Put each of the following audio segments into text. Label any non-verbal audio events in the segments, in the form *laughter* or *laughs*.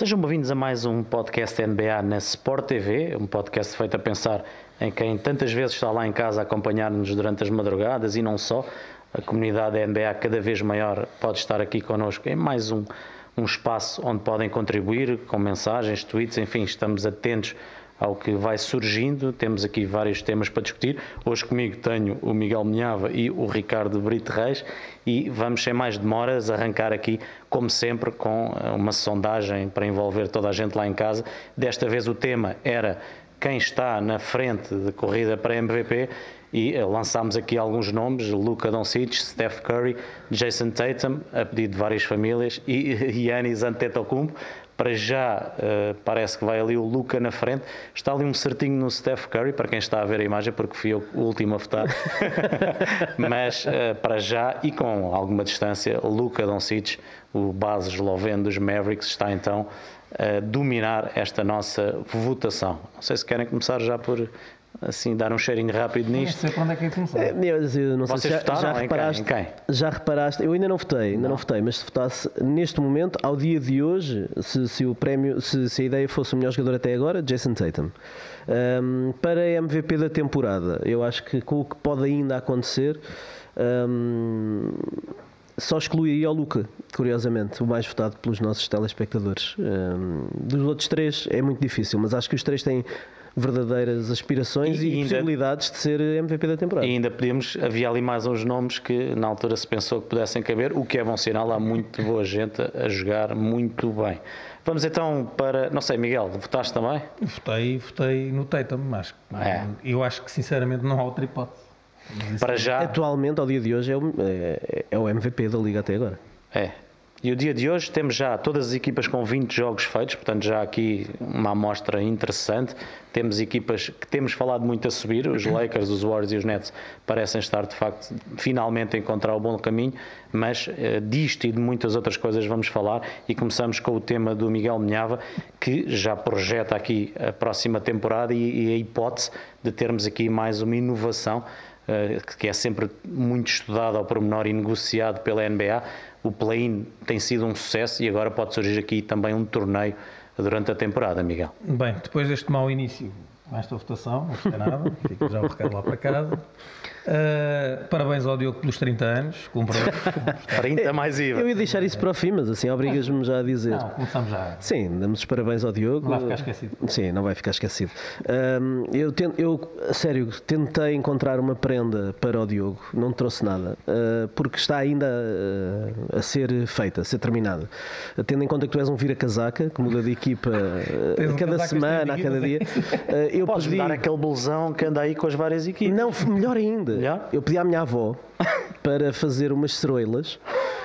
Sejam bem-vindos a mais um podcast NBA na Sport TV, um podcast feito a pensar em quem tantas vezes está lá em casa a acompanhar-nos durante as madrugadas e não só. A comunidade NBA cada vez maior pode estar aqui connosco em mais um, um espaço onde podem contribuir com mensagens, tweets, enfim, estamos atentos ao que vai surgindo. Temos aqui vários temas para discutir. Hoje comigo tenho o Miguel Minhava e o Ricardo Brito Reis e vamos sem mais demoras arrancar aqui, como sempre, com eh, uma sondagem para envolver toda a gente lá em casa. Desta vez o tema era quem está na frente de corrida para MVP e eh, lançámos aqui alguns nomes, Luca Doncic, Steph Curry, Jason Tatum, a pedido de várias famílias e *laughs* Yannis Antetokounmpo para já uh, parece que vai ali o Luca na frente. Está ali um certinho no Steph Curry, para quem está a ver a imagem, porque fui eu o último a votar. *laughs* Mas uh, para já e com alguma distância, Luca Doncic, o base esloveno dos Mavericks, está então a dominar esta nossa votação. Não sei se querem começar já por assim dar um cheirinho rápido nisto. Não sei para onde é que é começar. É, eu não Vocês sei se já, já reparaste, quem? já reparaste, eu ainda não votei, ainda não. não. votei, mas se votasse neste momento, ao dia de hoje, se, se o prémio, se, se, a ideia fosse o melhor jogador até agora, Jason Tatum. Um, para MVP da temporada, eu acho que com o que pode ainda acontecer, um, só excluiria o Luca, curiosamente, o mais votado pelos nossos telespectadores. Um, dos outros três é muito difícil, mas acho que os três têm verdadeiras aspirações e, e, ainda, possibilidades de ser MVP da temporada. E ainda podemos, havia ali mais uns nomes que na altura se pensou que pudessem caber, o que é bom sinal, há muito boa gente a jogar muito bem. Vamos então para, não sei, Miguel, votaste também? Votei, votei no Tatum, mas é. eu acho que sinceramente não há outra hipótese. Para já... Atualmente, ao dia de hoje, é o, é, é o MVP da Liga até agora. É, e o dia de hoje temos já todas as equipas com 20 jogos feitos, portanto já aqui uma amostra interessante. Temos equipas que temos falado muito a subir, os *clears throat* Lakers, os Warriors e os Nets parecem estar de facto finalmente a encontrar o bom caminho, mas uh, disto e de muitas outras coisas vamos falar. E começamos com o tema do Miguel Minhava, que já projeta aqui a próxima temporada e, e a hipótese de termos aqui mais uma inovação uh, que é sempre muito estudada ao pormenor e negociado pela NBA o play-in tem sido um sucesso e agora pode surgir aqui também um torneio durante a temporada, Miguel. Bem, depois deste mau início, esta votação, não fica nada, fica já o recado lá para casa. Uh, parabéns ao Diogo pelos 30 anos, cumpriu. *laughs* 30 mais IVA. Eu ia deixar isso para o fim, mas assim, obrigas-me já a dizer. Não, começamos já. Sim, damos os parabéns ao Diogo. Não vai ficar esquecido. Sim, não vai ficar esquecido. Um, eu, tento, eu, a sério, tentei encontrar uma prenda para o Diogo, não trouxe nada, uh, porque está ainda uh, a ser feita, a ser terminada. Tendo em conta que tu és um vira-casaca, que muda de equipa *laughs* a cada semana, a cada dia. eu Podes pedi... dar aquele bolsão que anda aí com as várias equipas. Não, melhor ainda ainda, eu pedi à minha avó *laughs* para fazer umas ceroilas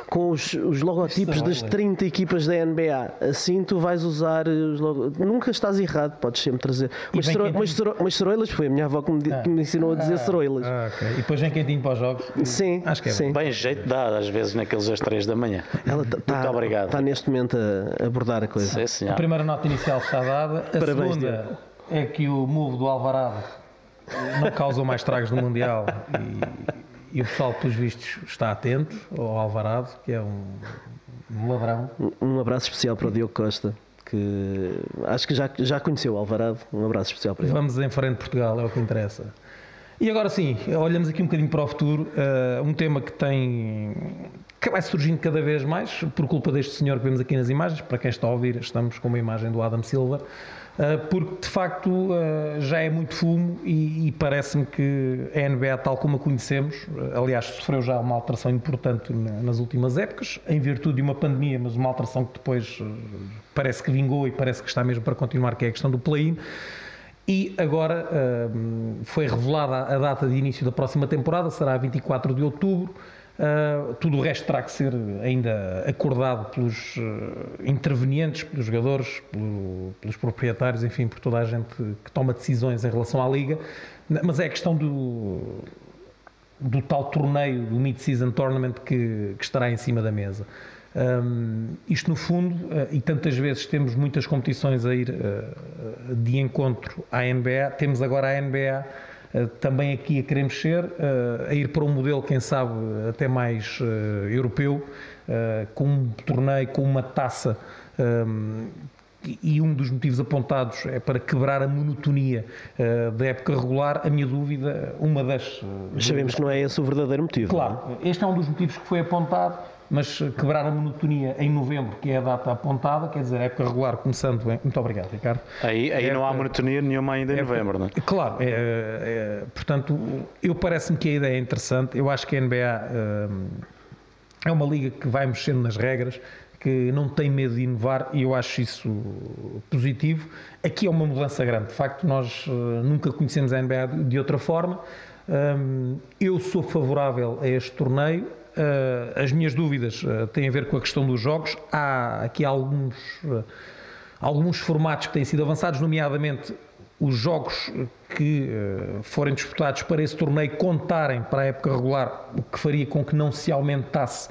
com os, os logotipos das 30 equipas da NBA. Assim tu vais usar os logotipos. Nunca estás errado, podes sempre trazer. Umas, cero, umas, umas ceroilas, foi a minha avó que me, ah. que me ensinou a dizer ah, ceroilas. Ah, okay. E depois vem quentinho para os jogos? Sim. Acho que é sim. Bem jeito dá, às vezes, naqueles às 3 da manhã. Ela tá, Muito tá, obrigado. Está neste momento a abordar a coisa. Sim, a primeira nota inicial está dada. A Parabéns, segunda é que o move do Alvarado não causou mais estragos no Mundial e, e, o pessoal, pelos vistos, está atento ao Alvarado, que é um, um ladrão. Um abraço especial para o Diogo Costa. Que acho que já, já conheceu o Alvarado. Um abraço especial para ele. Vamos em frente, Portugal, é o que interessa. E agora sim, olhamos aqui um bocadinho para o futuro, uh, um tema que tem que vai surgindo cada vez mais por culpa deste senhor que vemos aqui nas imagens. Para quem está a ouvir, estamos com uma imagem do Adam Silva. Ah, porque de facto ah, já é muito fumo e, parece-me que a NBA, tal como a conhecemos, aliás, sofreu já uma alteração importante nas últimas épocas, em virtude de uma pandemia, mas uma alteração que depois parece que vingou e parece que está mesmo para continuar, que é a questão do play-in. E agora foi revelada a data de início da próxima temporada, será 24 de outubro. Uh, tudo o resto terá que ser ainda acordado pelos uh, intervenientes, pelos jogadores, pelo, pelos proprietários, enfim, por toda a gente que toma decisões em relação à Liga. Mas é a questão do, do tal torneio, do Mid-Season Tournament que, que, estará em cima da mesa. Um, isto, no fundo, uh, e tantas vezes temos muitas competições a ir de encontro à NBA, temos agora a NBA eh, também aqui a querer mexer, eh, a ir para um modelo, quem sabe, até mais europeu, com um torneio, com uma taça e um dos motivos apontados é para quebrar a monotonia uh, da época regular. A minha dúvida, uma das. Mas sabemos que não é esse o verdadeiro motivo. Claro, este é um dos motivos que foi apontado, mas quebrar a monotonia em novembro, que é a data apontada, quer dizer, época regular começando bem. Muito obrigado, Ricardo. Aí, aí não há monotonia nenhuma ainda em época, novembro, não é? Claro, é, é, portanto, eu parece-me que a ideia é interessante. Eu acho que a NBA é, é uma liga que vai mexendo nas regras que não tem medo de inovar e eu acho isso positivo. Aqui é uma mudança grande. De facto, nós uh, nunca conhecemos a NBA de outra forma. Um, eu sou favorável a este torneio. Uh, as minhas dúvidas uh, têm a ver com a questão dos jogos. Há aqui alguns, alguns formatos que têm sido avançados, nomeadamente os jogos que forem disputados para esse torneio contarem para a época regular, o que faria com que não se aumentasse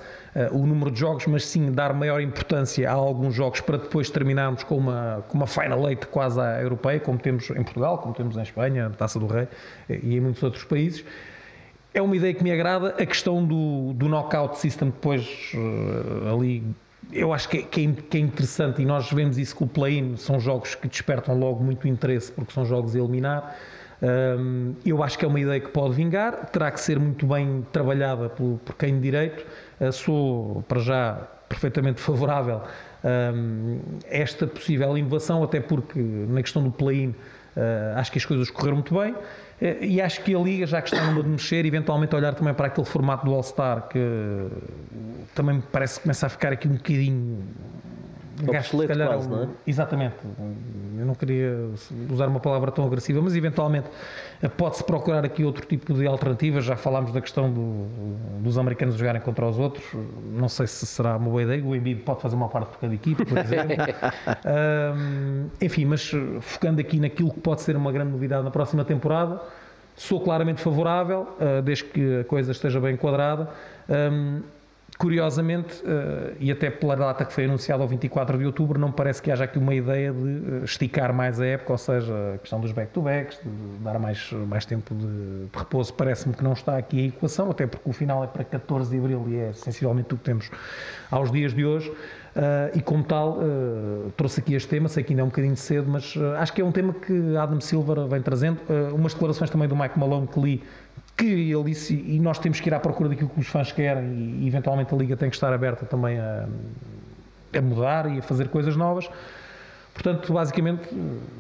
o número de jogos, mas sim dar maior importância a alguns jogos para depois terminarmos com uma, com uma final eight quase europeia, como temos em Portugal, como temos em Espanha, Taça do Rei eh, e em muitos outros países. É uma ideia que me agrada. A questão do, do knockout system depois uh, ali eu acho que é, é, que é, interessante e nós vemos isso com o play-in, são jogos que despertam logo muito interesse porque são jogos a eliminar. Um, eu acho que é uma ideia que pode vingar, terá que ser muito bem trabalhada por, por quem de direito. Uh, sou, para já, perfeitamente *laughs* favorável um, a esta possível inovação, até porque na questão do play-in uh, acho que as coisas correram muito bem. Uh, e acho que a Liga, já que está numa de mexer, eventualmente olhar também para aquele formato do All-Star que também me parece que começa a ficar aqui um bocadinho gasto, se calhar, quase, não é? Exatamente. Eu não queria usar uma palavra tão agressiva, mas eventualmente pode-se procurar aqui outro tipo de alternativas. Já falámos da questão do, dos americanos jogarem contra os outros. Não sei se será uma boa ideia. O Embiid pode fazer uma parte por cada equipe, por exemplo. *laughs* um, enfim, mas focando aqui naquilo que pode ser uma grande novidade na próxima temporada, sou claramente favorável, uh, desde que a coisa esteja bem enquadrada. Curiosamente, uh, e até pela data que foi anunciada ao 24 de outubro, não parece que haja aqui uma ideia de uh, esticar mais a época, ou seja, a questão dos back-to-backs, de dar mais, mais tempo de, de repouso, parece-me que não está aqui a equação, até porque o final é para 14 de abril e é sensivelmente o que temos aos dias de hoje. Uh, e como tal, trouxe aqui este tema, sei que ainda é um bocadinho cedo, mas acho que é um tema que Adam Silver vem trazendo. umas declarações também do Mike Malone que li que ele disse, e nós temos que ir à procura daquilo que os fãs querem, e eventualmente a Liga tem que estar aberta também a, a mudar e a fazer coisas novas. Portanto, basicamente,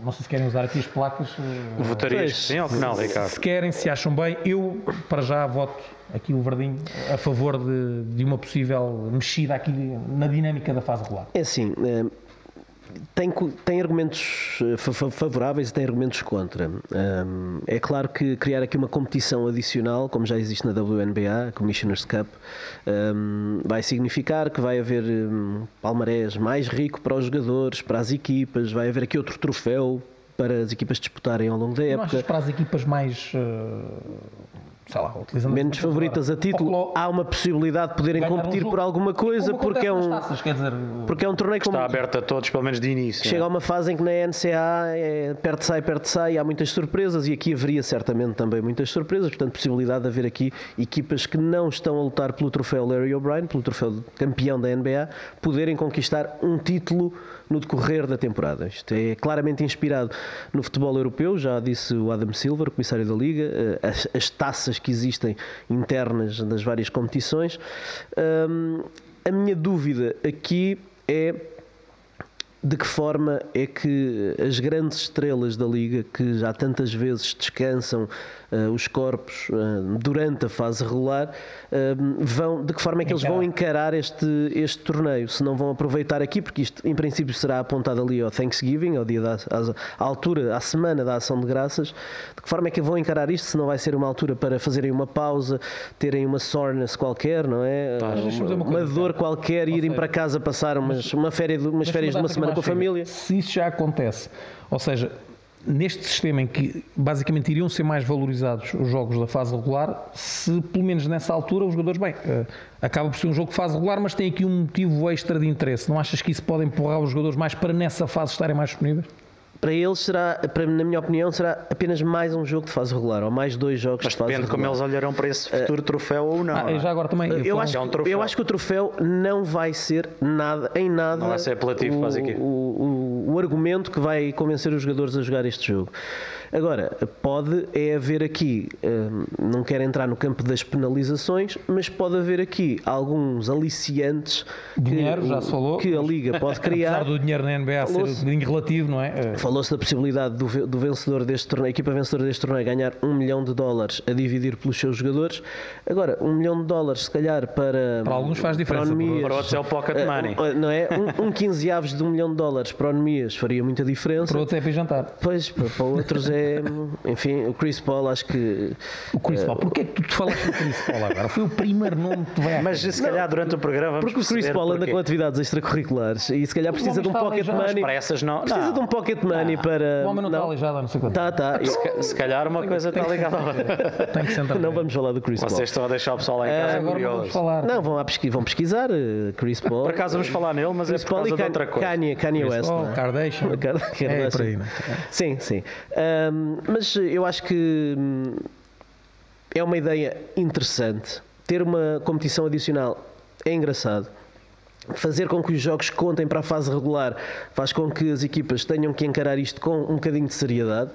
não sei se querem usar aqui as placas. Eh, Votarias sim ao final, Ricardo. Se querem, se acham bem, eu para já voto aqui o Verdinho a favor de, de uma possível mexida aqui na dinâmica da fase regular. É assim, eh, tem, tem argumentos eh, favoráveis e tem argumentos contra. Um, é claro que criar aqui uma competição adicional, como já existe na WNBA, Commissioners Cup, um, vai significar que vai haver um palmarés mais rico para os jogadores, para as equipas, vai haver aqui outro troféu para as equipas disputarem ao longo da época. Não achas para as equipas mais. Uh sei lá, utilizando menos favoritas a título, há uma possibilidade de poderem competir um por alguma coisa porque é um taças, dizer, porque é um torneio como, está aberto a todos, pelo menos de início. Chega a uma fase em que na NCA é perto sai, perto sai, há muitas surpresas e aqui haveria certamente também muitas surpresas, portanto possibilidade de haver aqui equipas que não estão a lutar pelo troféu Larry O'Brien, pelo troféu de campeão da NBA, poderem conquistar um título no decorrer da temporada. Isto é claramente inspirado no futebol europeu, já disse o Adam Silver, comissário da Liga, eh, as, as taças que existem internas das várias competições. Um, a minha dúvida aqui é de que forma é que as grandes estrelas da Liga, que já tantas vezes descansam os corpos uh, durante a fase regular, uh, vão, de que forma é que eles vão encarar este, este torneio? Se não vão aproveitar aqui, porque isto em princípio será apontado ali ao Thanksgiving, ao dia da à altura, à semana da ação de graças, de que forma é que vão encarar isto? Se não vai ser uma altura para fazerem uma pausa, terem uma soreness qualquer, não é? uma, uma, uma dor qualquer e irem para casa passar umas, uma férias, umas férias de uma semana com a família. Se isso já acontece, ou seja, neste sistema em que basicamente iriam ser mais valorizados os jogos da fase regular, se pelo menos nessa altura os jogadores, bem, uh, acaba por ser um jogo de fase regular, mas tem aqui um motivo extra de interesse. Não achas que isso pode empurrar os jogadores mais para nessa fase estarem mais disponíveis? para eles será, para, na minha opinião, será apenas mais um jogo de fase regular ou mais dois jogos Mas de fase depende como eles olharão para esse futuro uh, troféu ou não. Ah, é? já agora também. Eu, eu acho, é um eu acho que o troféu não vai ser nada, em nada. Não vai ser apelativo o, para as equipes. O, o, o o argumento que vai convencer os jogadores a jogar este jogo. Agora, pode é haver aqui, hum, não quero entrar no campo das penalizações, mas pode haver aqui alguns aliciantes Dinheiro, que, já se falou, que a Liga pode *laughs* criar. Apesar do dinheiro na NBA ser um bocadinho relativo, não é? Eh, Falou-se da possibilidade do, do vencedor deste torneio, a equipa vencedora deste torneio ganhar um milhão de dólares a dividir pelos seus jogadores. Agora, um milhão de dólares, se calhar, para. Para alguns faz diferença, Para, Para outros é o pocket eh, money. um- Não é? Um, um 15 aves de um milhão de dólares para Faria muita diferença. Para outros é para jantar. Pois, para, para outros é. Enfim, o Chris Paul, acho que. O Chris Paul, porquê é que tu te falaste do Chris Paul agora? Foi o primeiro nome que te vai à Mas se calhar durante o programa vamos Porque o Chris Paul anda com atividades extracurriculares e se calhar precisa de um pocket aleijado. money. Para essas não. Precisa não. de um pocket money para. O homem não, está aleijado não sei quanto. Tá, tá. Se Se calhar uma coisa está ligada. *laughs* Tem que sentar. Não vamos falar do Chris Paul. Vocês estão a deixar o pessoal lá em casa Agora não curioso. falar. Não, vão, à pesqui- vão pesquisar eh, Chris Paul. Por acaso vamos falar nele, mas é Chris por Paul causa de outra coisa. Kanye, Kanye West. Não é? Kardashian. Kar- É Kardashian. por aí, não é? Sim, sim. Ahm, mas eu acho que hum, é uma ideia interessante. Ter uma competição adicional é engraçado. Fazer com que os jogos contem para a fase regular faz com que as equipas tenham que encarar isto com um bocadinho de seriedade,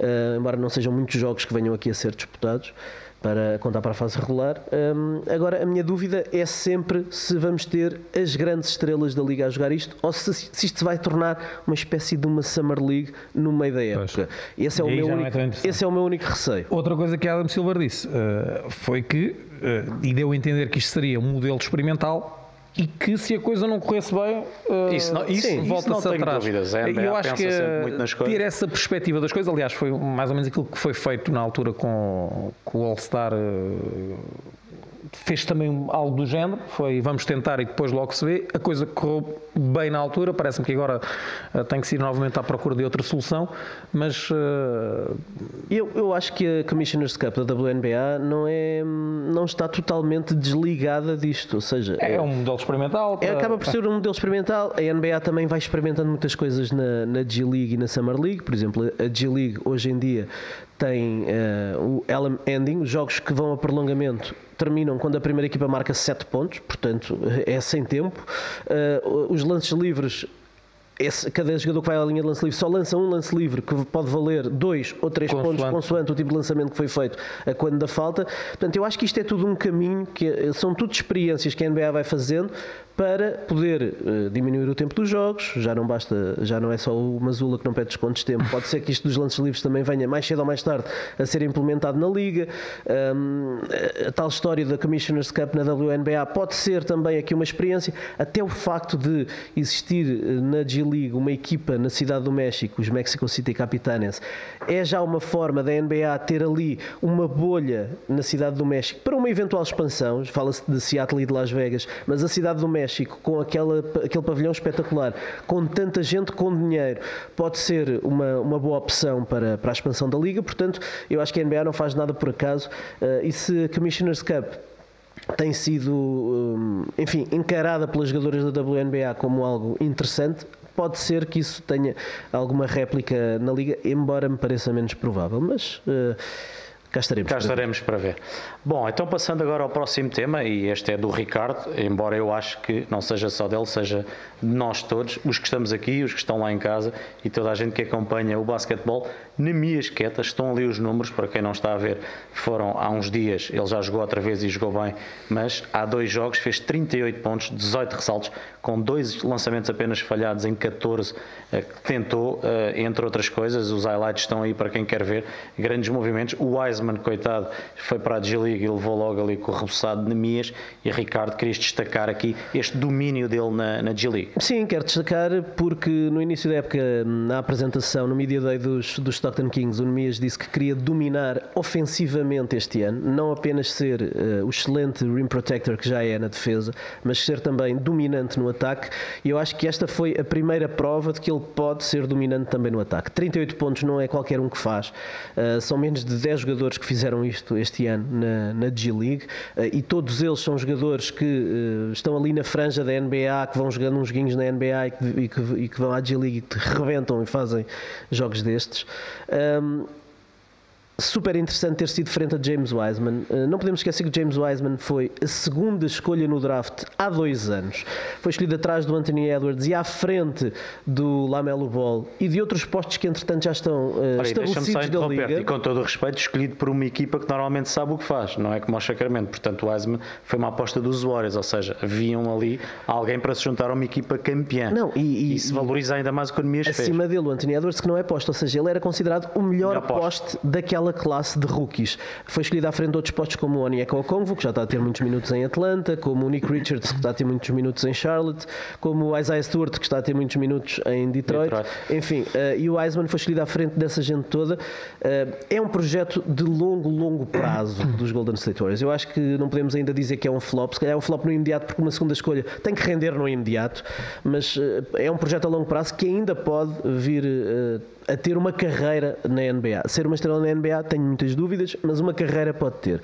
ah, embora não sejam muitos jogos que venham aqui a ser disputados para contar para a fase regular. Hum, agora, a minha dúvida é sempre se vamos ter as grandes estrelas da Liga a jogar isto ou se, se isto se vai tornar uma espécie de uma Summer League no meio da Pois. época. Esse é, o meu é único, interessante. esse é o meu único receio. Outra coisa que Adam Silver disse eh, foi que, eh, e deu a entender que isto seria um modelo experimental e que se a coisa não corresse bem, eh, Isso não- isso- sim, isso volta-se não atrás. dúvidas. NBA Eu acho que ter essa perspectiva das coisas, aliás, foi mais ou menos aquilo que foi feito na altura com, com o All-Star. eh, Fez também algo do género, foi vamos tentar e depois logo se vê. A coisa correu bem na altura, parece-me que agora eh, tem que se ir novamente à procura de outra solução, mas eh, Eu, eu acho que a Commissioner's Cup da WNBA não, é, não está totalmente desligada disto, ou seja, é um modelo experimental. É, para- acaba por ser um modelo experimental. A NBA também vai experimentando muitas coisas na, na G League e na Summer League. Por exemplo, a G League hoje em dia tem eh, o LM Ending, os jogos que vão a prolongamento terminam quando a primeira equipa marca 7 pontos, portanto é sem tempo. Eh, os lances livres esse- cada jogador que vai à linha de lance livre só lança um lance livre que pode valer dois ou três Consoante. pontos consoante o tipo de lançamento que foi feito a quando da falta. Portanto, eu acho que isto é tudo um caminho, que é- são tudo experiências que a NBA vai fazendo para poder eh, diminuir o tempo dos jogos. Já não basta, já não é só o Mazula que não pede descontos de tempo. Pode ser que isto dos lances livres também venha mais cedo ou mais tarde a ser implementado na liga. A, a tal história da Commissioner's Cup na WNBA pode ser também aqui uma experiência. Até o facto de existir eh, na G League uma equipa na cidade do México, os Mexico City Capitanes, é já uma forma da NBA ter ali uma bolha na cidade do México para uma eventual expansão. Fala-se de Seattle e de Las Vegas, mas a cidade do México, com aquela, aquele pavilhão espetacular, com tanta gente com dinheiro, pode ser uma, uma boa opção para, para a expansão da liga. Portanto, eu acho que a NBA não faz nada por acaso. eh, e se a Commissioner's Cup tem sido, hum, enfim, encarada pelas jogadoras da WNBA como algo interessante. Pode ser que isso tenha alguma réplica na liga, embora me pareça menos provável, mas eh, cá estaremos. Cá estaremos para ver. Bom, então passando agora ao próximo tema, e este é do Ricardo, embora eu acho que não seja só dele, seja de nós todos, os que estamos aqui, os que estão lá em casa e toda a gente que acompanha o basquetebol, na minha esqueta, estão ali os números, para quem não está a ver, foram há uns dias, ele já jogou outra vez e jogou bem, mas há dois jogos, fez 38 pontos, 18 ressaltos, com dois lançamentos apenas falhados em 14 eh, que tentou, eh, entre outras coisas, os highlights estão aí para quem quer ver, grandes movimentos, o Wiseman, coitado, foi para a G-League e levou logo ali com o reboçado de Nemias, e Ricardo, querias destacar aqui este domínio dele na, na G-League. Sim, quero destacar porque no início da época, na apresentação, no Media Day dos, dos Stockton Kings, o Nemias disse que queria dominar ofensivamente este ano, não apenas ser eh, o excelente rim protector que já é na defesa, mas ser também dominante no ataque. E eu acho que esta foi a primeira prova de que ele pode ser dominante também no ataque. 38 pontos não é qualquer um que faz, Eh, são menos de 10 jogadores que fizeram isto este ano na, na G-League eh, e todos eles são jogadores que eh, estão ali na franja da NBA, que vão jogando uns guinhos na NBA e que, e que, e que vão à G-League e que rebentam e fazem jogos destes. Ahm, super interessante ter sido frente a James Wiseman. Uh, não podemos esquecer que James Wiseman foi a segunda escolha no draft há dois anos. Foi escolhido atrás do Anthony Edwards e à frente do Lamelo Ball e de outros postos que entretanto já estão uh, estabelecidos da liga. E com todo o respeito, escolhido por uma equipa que normalmente sabe o que faz, não é como o Sacramento. Portanto, o Wiseman foi uma aposta dos Warriors, ou seja, haviam ali alguém para se juntar a uma equipa campeã. Não, e, e, e se valoriza ainda mais o que o Nemias fez. Acima dele, o Anthony Edwards, que não é posto, ou seja, ele era considerado o melhor, melhor poste daquela classe de rookies. Foi escolhido à frente de outros postos como o Onyeka Okongwu, que já está a ter muitos minutos em Atlanta, como o Nick Richards, que está a ter muitos minutos em Charlotte, como o Isaiah Stewart, que está a ter muitos minutos em Detroit. Detroit. Enfim, uh, e o Wiseman foi escolhido à frente dessa gente toda. Uh, é um projeto de longo, longo prazo *coughs* dos Golden State Warriors. Eu acho que não podemos ainda dizer que é um flop, se calhar é um flop no imediato, porque uma segunda escolha tem que render no imediato, mas uh, é um projeto a longo prazo que ainda pode vir a ter uma carreira na NBA. Ser uma estrela na NBA, tenho muitas dúvidas, mas uma carreira pode ter.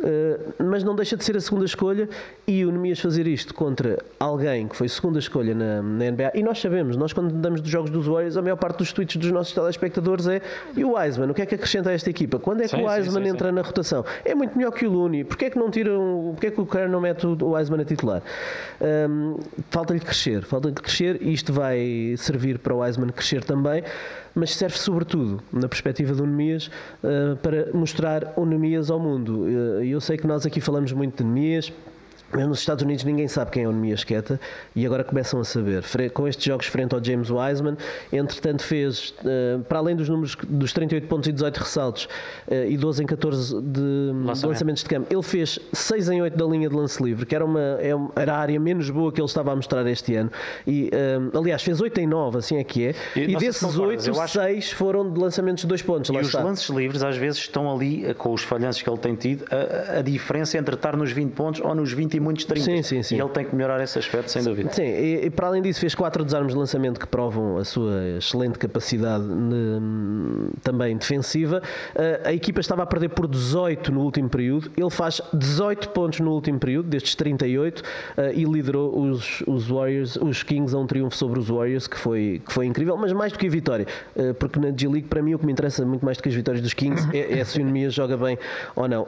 Uh, mas não deixa de ser a segunda escolha e o Nemias fazer isto contra alguém que foi segunda escolha na, na, NBA. E nós sabemos, nós quando damos dos jogos dos Warriors, a maior parte dos tweets dos nossos telespectadores é e o Wiseman, o que é que acrescenta a esta equipa? Quando é que sim, o Wiseman sim, sim, entra na rotação? É muito melhor que o Looney. Porquê é que não tiram, porquê é que o cara não mete o Wiseman a titular? Um, falta-lhe crescer, falta-lhe crescer e isto vai servir para o Wiseman crescer também mas serve sobretudo, na perspectiva do Nemias, uh, para mostrar o Nemias ao mundo. Uh, eu sei que nós aqui falamos muito de mesmo nos Estados Unidos ninguém sabe quem é o Nemias Queta e agora começam a saber. Com estes jogos frente ao James Wiseman, entretanto fez, eh, para além dos números dos 38 pontos e 18 ressaltos eh, e 12 em 14 de, lançamentos de campo, ele fez 6 em 8 da linha de lance livre, que era, uma, é era a área menos boa que ele estava a mostrar este ano. E, eh, aliás, fez 8 em 9, assim é que é. E, e desses 8, 6 foram de lançamentos de 2 pontos. E os está. lances livres às vezes estão ali, com os falhanços que ele tem tido, a, a diferença entre estar nos 20 pontos ou nos 20 muitos 30. Sim, sim, sim. E ele tem que melhorar esse aspecto, sem dúvida. Sim, e, e para além disso, fez quatro desarmes de lançamento que provam a sua excelente capacidade de, também defensiva. A, a equipa estava a perder por 18 no último período. Ele faz 18 pontos no último período, destes 38, e liderou os, os Warriors, os Kings a um triunfo sobre os Warriors, que foi, que foi incrível, mas mais do que a vitória, porque na G-League, para mim, o que me interessa muito mais do que as vitórias dos Kings é, é se o Nemias joga bem ou não.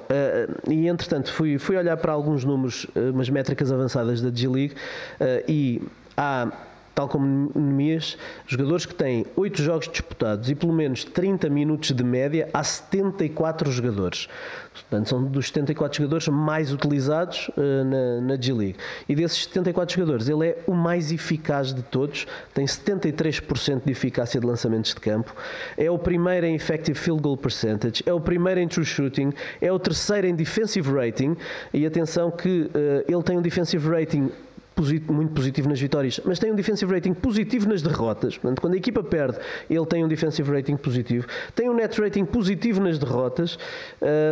E entretanto, fui, fui olhar para alguns números, umas métricas avançadas da G-League uh, e há tal como Nemias, jogadores que têm 8 jogos disputados e pelo menos 30 minutos de média, há 74 jogadores. Portanto, são dos 74 jogadores mais utilizados uh, na, na G-League. E desses 74 jogadores, ele é o mais eficaz de todos, tem 73% de eficácia de lançamentos de campo, é o primeiro em effective field goal percentage, é o primeiro em true shooting, é o terceiro em defensive rating, e atenção que uh, ele tem um defensive rating muito positivo nas vitórias, mas tem um defensive rating positivo nas derrotas. Portanto, quando a equipa perde, ele tem um defensive rating positivo. Tem um net rating positivo nas derrotas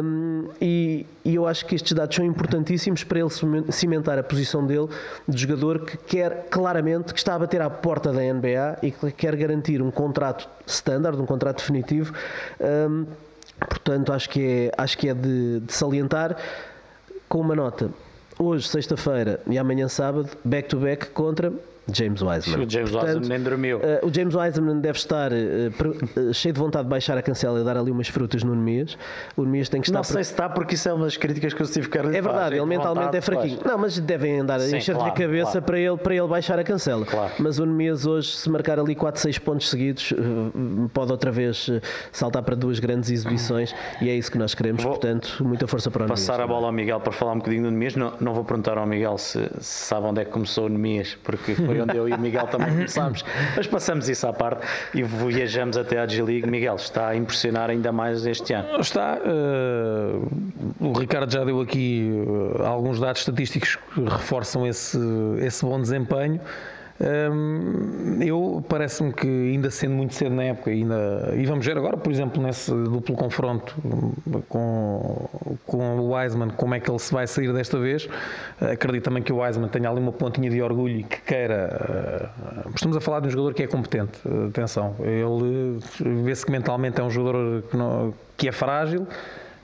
um, e, e, eu acho que estes dados são importantíssimos para ele cimentar a posição dele de jogador que quer claramente, que está a bater à porta da NBA e que quer garantir um contrato standard, um contrato definitivo. Um, portanto, acho que é, acho que é de, de salientar com uma nota hoje, sexta-feira e amanhã sábado, back-to-back -back contra James Wiseman. O James Portanto, Wiseman nem dormiu. Uh, o James Wiseman deve estar uh, cheio de vontade de baixar a cancela e dar ali umas frutas no Nemias. O Nemias tem que estar. Não sei se está, porque isso é uma das críticas que eu tive que É verdade, ele mentalmente é fraquinho. Não, mas devem andar a encher-lhe claro, a cabeça claro. para, ele, para ele baixar a cancela. Claro. Mas o Nemias hoje, se marcar ali 4, 6 pontos seguidos, pode outra vez saltar para duas grandes exibições e é isso que nós queremos. Vou Portanto, muita força para o Nemias. Passar a bola ao Miguel para falar um bocadinho do Nemias. Não, não vou perguntar ao Miguel se, se sabe onde é que começou o Nemias, porque foi onde eu e o Miguel também começámos, mas passamos isso à parte e viajamos até à G-League. Miguel, está a impressionar ainda mais este ano? Está. Uh, o Ricardo já deu aqui uh, alguns dados estatísticos que reforçam esse, esse bom desempenho eu parece-me que ainda sendo muito cedo na época, ainda, e vamos ver agora, por exemplo, nesse duplo confronto com, com o Wiseman, como é que ele se vai sair desta vez. Acredito também que o Wiseman tenha ali uma pontinha de orgulho e que queira. Ah, estamos a falar de um jogador que é competente, atenção. Ele vê-se que mentalmente é um jogador que, não, que é frágil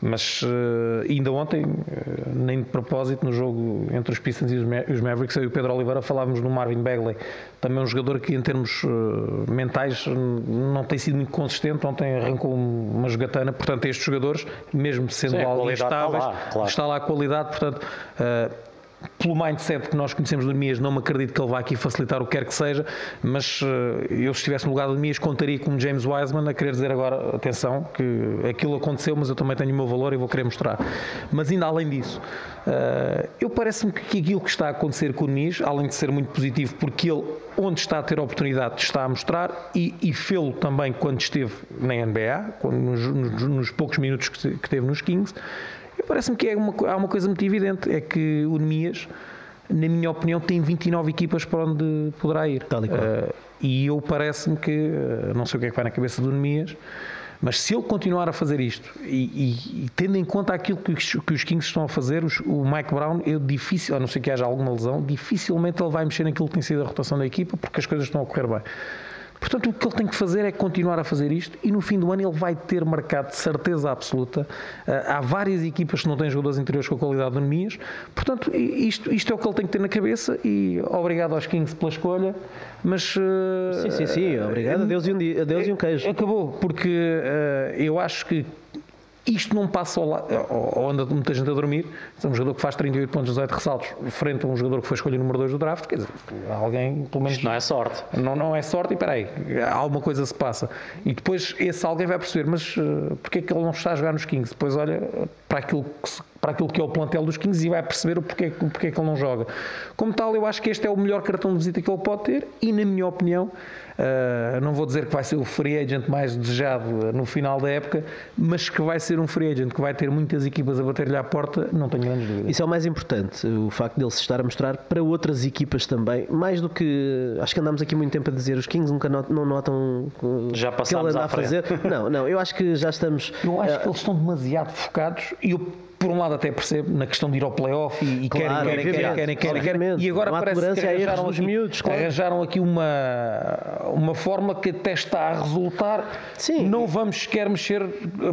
Mas uh, ainda ontem, uh, nem de propósito, no jogo entre os Pistons e os, Mavericks, eu e o Pedro Oliveira falávamos no Marvin Bagley, também um jogador que em termos uh, mentais não tem sido muito consistente, ontem arrancou uma jogatana, portanto estes jogadores, mesmo sendo Sim, algo instáveis, está lá, claro. está lá a qualidade, portanto pelo mindset que nós conhecemos do Mias, não me acredito que ele vá aqui facilitar o que quer que seja, mas uh, eu se estivesse no lugar do Mias contaria com James Wiseman a querer dizer agora, atenção, que aquilo aconteceu, mas eu também tenho o meu valor e vou querer mostrar. Mas ainda além disso, uh, eu parece-me que aquilo que está a acontecer com o Mias, além de ser muito positivo, porque ele, onde está a ter a oportunidade, está a mostrar e, e fê-lo também quando esteve na NBA, nos, nos, nos poucos minutos que, que teve nos Kings, Parece-me que é uma, há uma coisa muito evidente, é que o Nemias, na minha opinião, tem 29 equipas para onde poderá ir. Tal e, uh, e eu parece-me que, uh, não sei o que é que vai na cabeça do Nemias, mas se ele continuar a fazer isto e, e, e tendo em conta aquilo que os, que os, Kings estão a fazer, os, o Mike Brown, eu difícil, a não ser que haja alguma lesão, dificilmente ele vai mexer naquilo que tem sido a rotação da equipa porque as coisas estão a correr bem. Portanto, o que ele tem que fazer é continuar a fazer isto e no fim do ano ele vai ter marcado de certeza absoluta. Ah, há várias equipas que não têm jogadores interiores com a qualidade de Nemias. Portanto, isto, isto é o que ele tem que ter na cabeça e obrigado aos Kings pela escolha. Mas. Ah, sim, sim, sim. Obrigado. Adeus e um, dia, adeus e um queijo. Acabou, porque uh, eu acho que isto não passa ao lado, ou anda muita gente a dormir. É um jogador que faz 38 pontos, 18 ressaltos, frente a um jogador que foi escolhido número 2 do draft. Quer dizer, alguém, pelo menos. Isto não é sorte. Não, não é sorte, e peraí, alguma coisa se passa. E depois esse alguém vai perceber, mas uh, porquê é que ele não está a jogar nos Kings? Depois olha para aquilo que se para aquilo que é o plantel dos Kings e vai perceber o porquê, o porquê que ele não joga. Como tal, eu acho que este é o melhor cartão de visita que ele pode ter e, na minha opinião, uh, não vou dizer que vai ser o free agent mais desejado no final da época, mas que vai ser um free agent que vai ter muitas equipas a bater-lhe à porta, não tenho grandes dúvidas. Isso é o mais importante, o facto dele se estar a mostrar para outras equipas também, mais do que. Acho que andámos aqui muito tempo a dizer, os Kings nunca not, não notam já que ele anda a fazer. Não, não, eu acho que já estamos. Eu acho uh, que eles estão demasiado focados e eu por um lado até percebo na questão de ir ao playoff e, e claro, querem, querem, querem, querem, querem, e agora parece que arranjaram aqui, miúdos, claro. arranjaram aqui uma, uma forma que até está a resultar. Sim. Não vamos sequer mexer,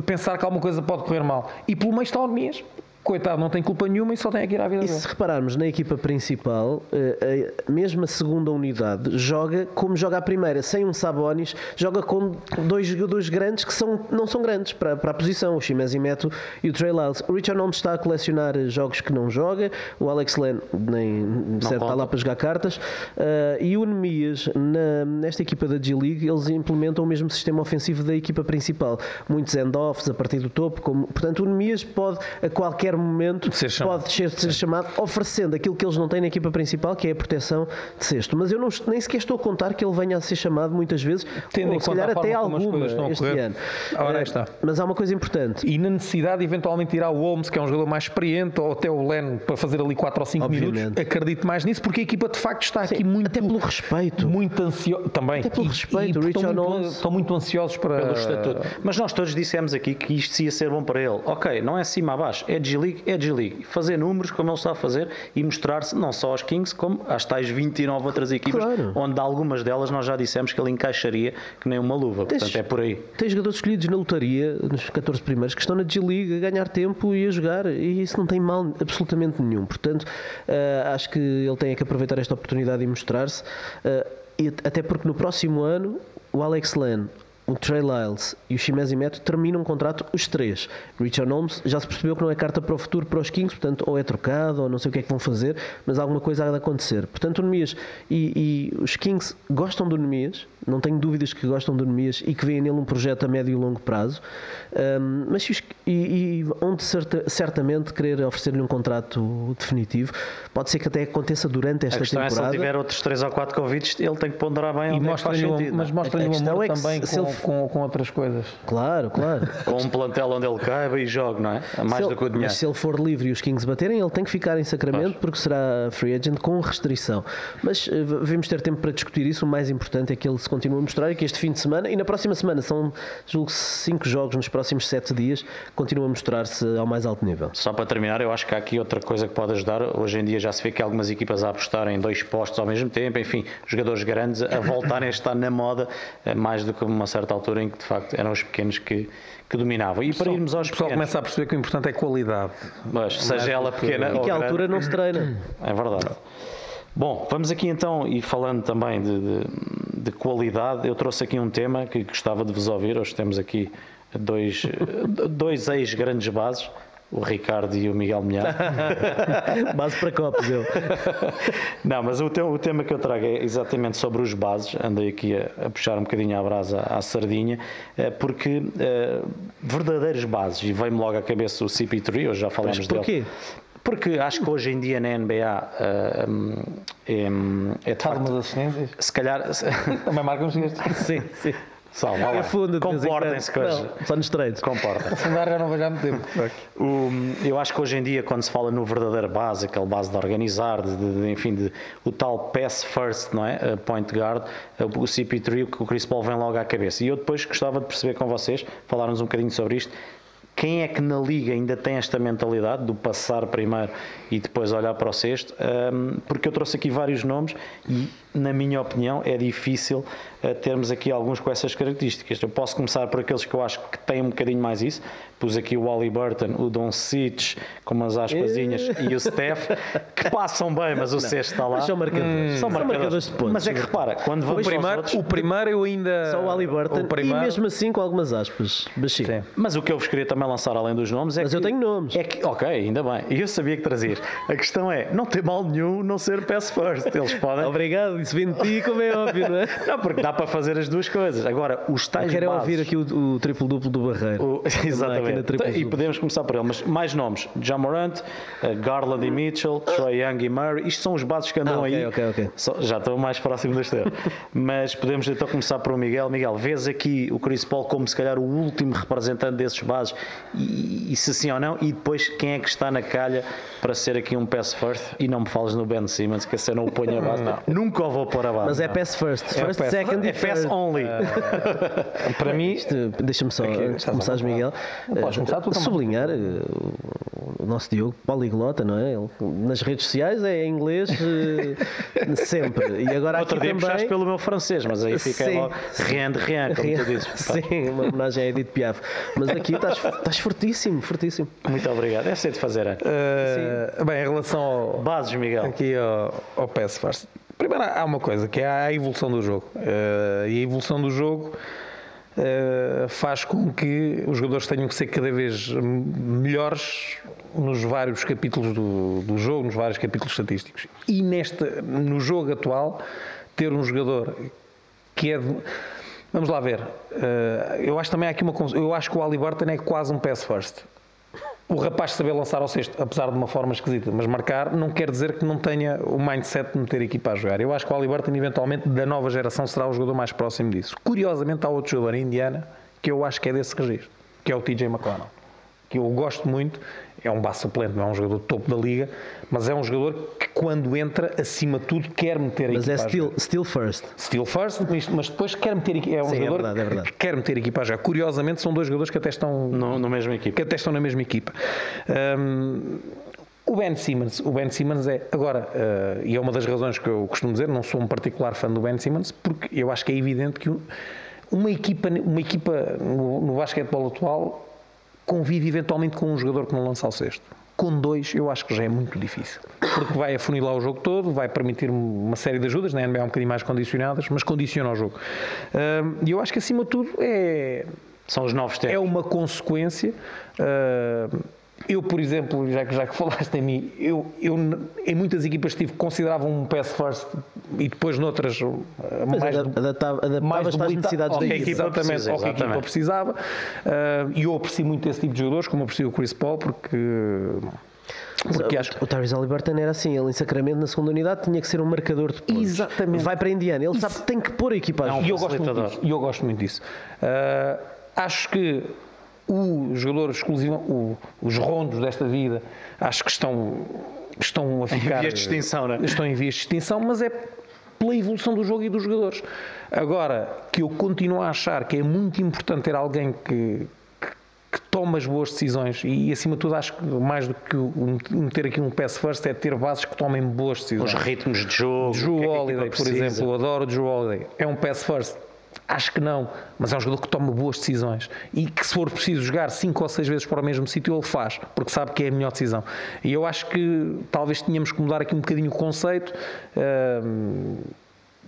pensar que alguma coisa pode correr mal. E pelo meio está o Nemias coitado, não tem culpa nenhuma e só tem que ir à vida E dele. se repararmos na equipa principal, eh, eh, mesmo a segunda unidade joga como joga a primeira, sem um Sabonis, joga com dois jogadores grandes que são, não são grandes para, para a posição, o Chimez Meto e o Trey Lyles. O Richard não está a colecionar jogos que não joga, o Alex Len nem certo, está lá para jogar cartas, uh, e o Nemias, na, nesta equipa da G-League, eles implementam o mesmo sistema ofensivo da equipa principal. Muitos end-offs a partir do topo, como, portanto o Nemias pode a qualquer qualquer momento ser pode ser, ser chamado, oferecendo aquilo que eles não têm na equipa principal, que é a proteção de sexto. Mas eu não, nem sequer estou a contar que ele venha a ser chamado muitas vezes, Tendo ou se calhar até alguma este ano. Ora, uh, está. Mas há uma coisa importante. E na necessidade de eventualmente tirar o Holmes, que é um jogador mais experiente, ou até o Len para fazer ali 4 ou 5 minutos, acredito mais nisso, porque a equipa de facto está Sim, aqui muito. Até pelo respeito. Muito ansioso. Também. Até pelo e, respeito. E, estão, muito, estão muito ansiosos para. Pelo estatuto. Mas nós todos dissemos aqui que isto ia ser bom para ele. Ok, não é cima a baixo, é G-League, é G-League fazer números como ele está a fazer e mostrar-se não só aos Kings, como às tais 29 outras equipas, claro. onde algumas delas nós já dissemos que ele encaixaria que nem uma luva. Tens, Portanto, é por aí. Tem jogadores escolhidos na lotaria, nos 14 primeiros, que estão na G-League a ganhar tempo e a jogar, e isso não tem mal absolutamente nenhum. Portanto, uh, acho que ele tem que aproveitar esta oportunidade e mostrar-se. Uh, até porque no próximo ano o Alex Len o Trey Lyles e o Shimezi Meto terminam um contrato os três. Richard Holmes já se percebeu que não é carta para o futuro para os Kings, portanto, ou é trocado, ou não sei o que é que vão fazer, mas alguma coisa há de acontecer. Portanto, o Nemias e, e os Kings gostam do Nemias, não tenho dúvidas que gostam do Nemias e que veem nele um projeto a médio e longo prazo, um, mas e, e onde certa, certamente querer oferecer-lhe um contrato definitivo, pode ser que até aconteça durante esta a temporada. É, se ele tiver outros 3 ou 4 convites, ele tem que ponderar bem e mostra é Mas mostra-lhe o amor é também com, ele... com, com, outras coisas. Claro, claro. *laughs* com um plantel onde ele caiba e jogue, não é? Mais do que o dinheiro. Mas se ele for livre e os Kings baterem, ele tem que ficar em Sacramento Pois. porque será free agent com restrição. Mas uh, devemos ter tempo para discutir isso. O mais importante é que ele se continue a mostrar e que este fim de semana e na próxima semana são, julgo, cinco jogos nos próximos sete dias, continua a mostrar-se ao mais alto nível. Só para terminar, eu acho que há aqui outra coisa que pode ajudar. Hoje em dia já se vê que há algumas equipas a apostar em dois postos ao mesmo tempo, enfim, jogadores grandes a voltarem a estar na moda eh, mais do que uma certa certa altura em que de facto eram os pequenos que, que dominavam. E para irmos aos O pessoal pequenos, começa a perceber que o importante é qualidade. mas seja ela pequena E ou que à grande, altura não se treina. é verdade. Bom, vamos aqui então, e falando também de, de- de qualidade, eu trouxe aqui um tema que gostava de vos ouvir. Hoje temos aqui dois, dois ex-grandes bases, o Ricardo e o Miguel Milhar. *laughs* Base para copos, eu. *laughs* Não, mas o, te- o tema que eu trago é exatamente sobre os bases. Andei aqui a, a puxar um bocadinho a brasa à sardinha, eh, porque eh, verdadeiros bases, e veio-me logo à cabeça o CP3, hoje já falámos Mas dele. Porque acho que hoje em dia na NBA eh, hum, é, é de facto, Algumas assistências. se calhar. Também marcam os gestos. Sim, sim. Salve, vá lá. É em Comportem-se hoje. Não, Só nos treinos. Comportem. Fundar já não vejo há muito tempo. O- eu acho que hoje em dia, quando se fala no verdadeiro base, aquele base de organizar, de, de- de- enfim, de, o tal pass first, não é? A point guard, o CP3, que o Chris Paul vem logo à cabeça. E eu depois gostava de perceber com vocês, falarmos um bocadinho sobre isto. Quem é que na liga ainda tem esta mentalidade do passar primeiro e depois olhar para o sexto? Ahm, porque eu trouxe aqui vários nomes e, na minha opinião, é difícil ah, termos aqui alguns com essas características. Eu posso começar por aqueles que eu acho que têm um bocadinho mais isso. Pus aqui o Wally Burton, o Don Cic, com umas aspasinhas, e o Steph, que passam bem, mas o sexto está lá. Mas são marcadores. São marcadores de pontos. Mas é que repara, quando O vamos aos primeiro, outros, o primeiro eu ainda. Só o Ali Burton O primeiro, e mesmo assim com algumas aspas. Mas sim. Sim. Mas o que eu vos queria também lançar além dos nomes é Mas que. eu tenho nomes. É que, ok, ainda bem. E eu sabia que trazias. A questão é, não tem mal nenhum não ser pass first. Eles podem. Obrigado, isso vem de ti, como é óbvio, não é? Não, porque dá para fazer as duas coisas. Agora, os tais Quero bases, ouvir aqui o, o triplo-duplo do Barreiro. o- aqui na *laughs* exatamente. triplo E duplo. podemos começar por ele. Mas mais nomes: Jamorant, eh, Garland e Mitchell, Troy Young e Murray. Isto são os bases que andam Ah, ok, aí. ok, ok. Só- já estou mais próximo dos teus. Mas podemos então começar por o Miguel. Miguel, vês aqui o Chris Paul como se calhar o último representante desses bases e, e se sim ou não, e depois quem é que está na calha para ser aqui um pass first e não me fales no Ben Simmons, que eu não o ponho a base. *laughs* Nunca o vou pôr a base. Mas é pass first. First, pass- second É pass third. only. Para mim, Isto, Deixa-me só, antes de começares. Miguel, eh, começar tu também. sublinhar eh, o nosso Diogo poliglota, não é? Ele, nas redes sociais é em inglês eh, *laughs* sempre. E agora Outro aqui dia puxaste também... pelo meu francês, mas aí fica Sim. logo rien de rien, como tu dizes. *laughs* Sim, uma homenagem a Edith Piaf. Mas aqui estás, estás fortíssimo, fortíssimo. Muito obrigado. É cedo de fazer. hein? eh, bem, em relação ao, Bases, Miguel. aqui ao, ao pass first. Primeiro há uma coisa, que é a evolução do jogo. Eh, e a evolução do jogo eh, faz com que os jogadores tenham que ser cada vez melhores nos vários capítulos do, do jogo, nos vários capítulos estatísticos. E neste, no jogo atual, ter um jogador que é de, Vamos lá ver. Eh, eu acho também aqui uma. Eu acho que o Ali Burton é quase um pass first. O rapaz saber lançar ao sexto, apesar de uma forma esquisita, mas marcar, não quer dizer que não tenha o mindset de meter a equipa a jogar. Eu acho que o Ali Burton, eventualmente, da nova geração, será o jogador mais próximo disso. Curiosamente, há outro jogador em Indiana que eu acho que é desse registro, que é o TJ McConnell. Que eu gosto muito, é um base suplente, não é um jogador de topo da liga, mas é um jogador que, quando entra, acima de tudo, quer meter a Mas é equipa a jogar. still, still first. Still first, mas- mas depois quer meter é um Sim, é jogador verdade, é verdade. que quer meter equipa a jogar. Curiosamente, são dois jogadores que até estão No, no mesmo equipe. que até estão na mesma equipa. Hum, o Ben Simmons, o Ben Simmons é agora eh, e é uma das razões que eu costumo dizer, não sou um particular fã do Ben Simmons, porque eu acho que é evidente que um- uma equipa, uma equipa no, no basquetebol atual convive eventualmente com um jogador que não lança ao sexto. Com dois, eu acho que já é muito difícil. Porque vai afunilar o jogo todo, vai permitir uma série de ajudas, na NBA um bocadinho mais condicionadas, mas condiciona o jogo. E eu acho que, acima de tudo, é, São os novos tempos. é uma consequência. ah, eu, por exemplo, já que, já que falaste em mim, eu, eu em muitas equipas tive considerava um pass first e depois noutras Mas mais, adaptava- mais as necessidades da a equipa. exatamente, precisa, ao que a equipa precisava. Ah, E eu aprecio muito esse tipo de jogadores, como aprecio o Chris Paul, porque, porque acho O Tyrese Halliburton era assim, ele em Sacramento, na segunda unidade, tinha que ser um marcador de pontos. Exatamente. Vai para Indiana, ele sabe que tem que pôr a equipa a Não, jogar. E eu gosto muito disso. E eu gosto muito disso. Ah, acho que o jogador exclusivo, o- os rondos desta vida, acho que estão, estão a ficar. vias de extinção, não é? Estão em vias de extinção, mas é pela evolução do jogo e dos jogadores. Agora, que eu continuo a achar que é muito importante ter alguém que. que- que toma as boas decisões e, acima de tudo, acho que mais do que meter aqui um pass first é ter bases que tomem boas decisões. Os ritmos de jogo. é a Holiday, equipa por exemplo, eu adoro o Drew Holiday. É um pass first Acho que não, mas é um jogador que toma boas decisões e que, se for preciso jogar 5 ou 6 vezes para o mesmo sítio, ele faz, porque sabe que é a melhor decisão. E eu acho que talvez tínhamos que mudar aqui um bocadinho o conceito. Uh,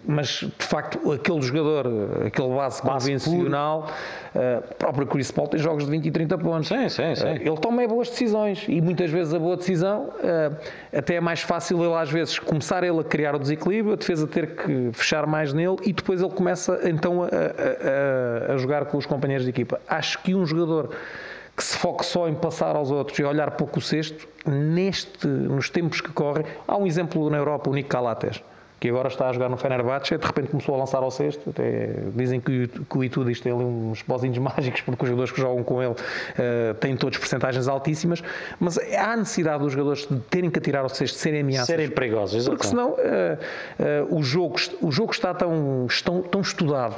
mas de facto aquele jogador, aquele base, base convencional, uh, próprio Chris Paul tem jogos de 20 e 30 pontos. Sim, sim, sim. Uh, ele toma boas decisões e muitas vezes a boa decisão uh, até é mais fácil ele às vezes começar ele a criar o desequilíbrio, a defesa ter que fechar mais nele e depois ele começa então a, a, a, jogar com os companheiros de equipa. Acho que um jogador que se foque só em passar aos outros e olhar pouco o cesto, neste, nos tempos que correm, há um exemplo na Europa, o Nico Calates que agora está a jogar no Fenerbahçe, de repente começou a lançar ao sexto, até dizem que, que o Itu diz tem ali uns pozinhos *laughs* mágicos, porque os jogadores que jogam com ele uh, têm todos percentagens altíssimas, mas há necessidade dos jogadores de terem que atirar ao sexto, serem ameaças. Serem perigosos, exatamente. Porque senão uh, uh, o, jogo, o jogo está tão, tão, tão estudado,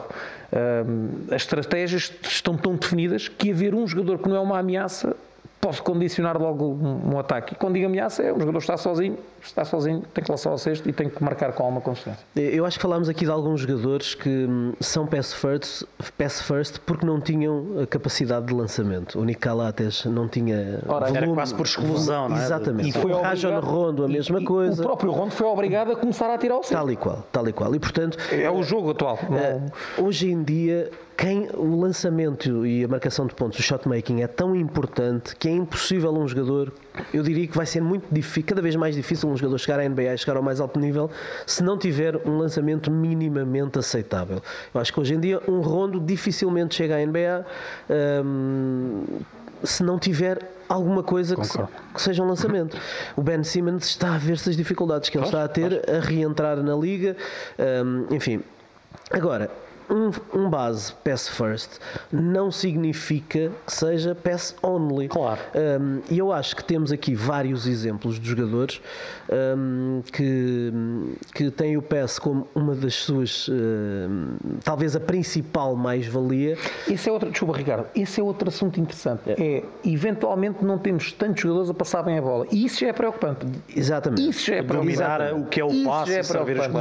as estratégias estão tão definidas que haver um jogador que não é uma ameaça posso condicionar logo um, um, ataque. E quando digo ameaça, é o jogador está sozinho, está sozinho, tem que lançar ao sexto e tem que marcar com alguma consistência. Eu acho que falámos aqui de alguns jogadores que hum, são pass first, pass first porque não tinham a capacidade de lançamento. O Nick Calates não tinha. Ora, volume, era quase por exclusão, não é? Exatamente. E foi o Rajon Rondo, a mesma e, coisa. O próprio Rondo foi obrigado a começar a tirar o sexto. Tal e qual, tal e qual. E portanto. É o jogo atual. Uh, hoje em dia quem o lançamento e a marcação de pontos, o shot making é tão importante que é impossível um jogador, eu diria que vai ser muito difícil, cada vez mais difícil um jogador chegar à NBA chegar ao mais alto nível se não tiver um lançamento minimamente aceitável. Eu acho que hoje em dia um rondo dificilmente chega à NBA hum, se não tiver alguma coisa que, que, seja um lançamento. O Ben Simmons está a ver essas dificuldades que ele está a ter a reentrar na liga, hum, enfim. Agora, um, um base pass first não significa que seja pass only. Claro. Um, e eu acho que temos aqui vários exemplos de jogadores um, que, que têm o pass como uma das suas, talvez a principal mais-valia. Esse é outro, desculpa Ricardo, esse é outro assunto interessante. É. é, eventualmente não temos tantos jogadores a passar bem a bola. E isso já é preocupante. Exatamente. Isso já é preocupante. Dominar o que é o passe, é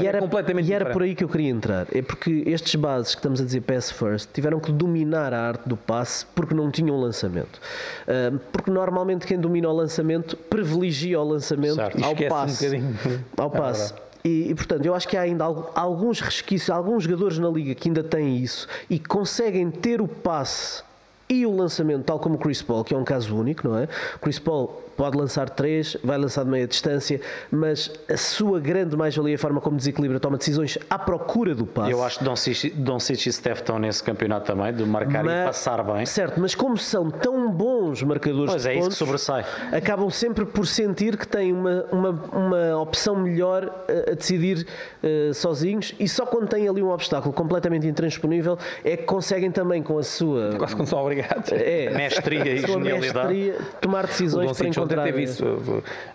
e era, é completamente e era por aí que eu queria entrar. É porque estes bases bases que estamos a dizer pass first tiveram que dominar a arte do passe porque não tinham lançamento. Uh, porque normalmente quem domina o lançamento privilegia o lançamento certo. ao passe. Um ao é passe. E, e, portanto, eu acho que há ainda alguns resquícios, alguns jogadores na liga que ainda têm isso e conseguem ter o passe e o lançamento, tal como o Chris Paul, que é um caso único, não é? Chris Paul pode lançar três, vai lançar de meia distância, mas a sua grande mais-valia é a forma como desequilibra, toma decisões à procura do passe. Eu acho que Doncic e Steph estão nesse campeonato também, de marcar mas, e passar bem. Certo, mas como são tão bons marcadores pois de é pontos, isso que sobressai. acabam sempre por sentir que têm uma, uma, uma opção melhor a, a decidir uh, sozinhos e só quando têm ali um obstáculo completamente intransponível é que conseguem também com a sua... Quase quando são obrigados. É, mestria e genialidade. Mestria, tomar decisões para encontrar ontem teve isso.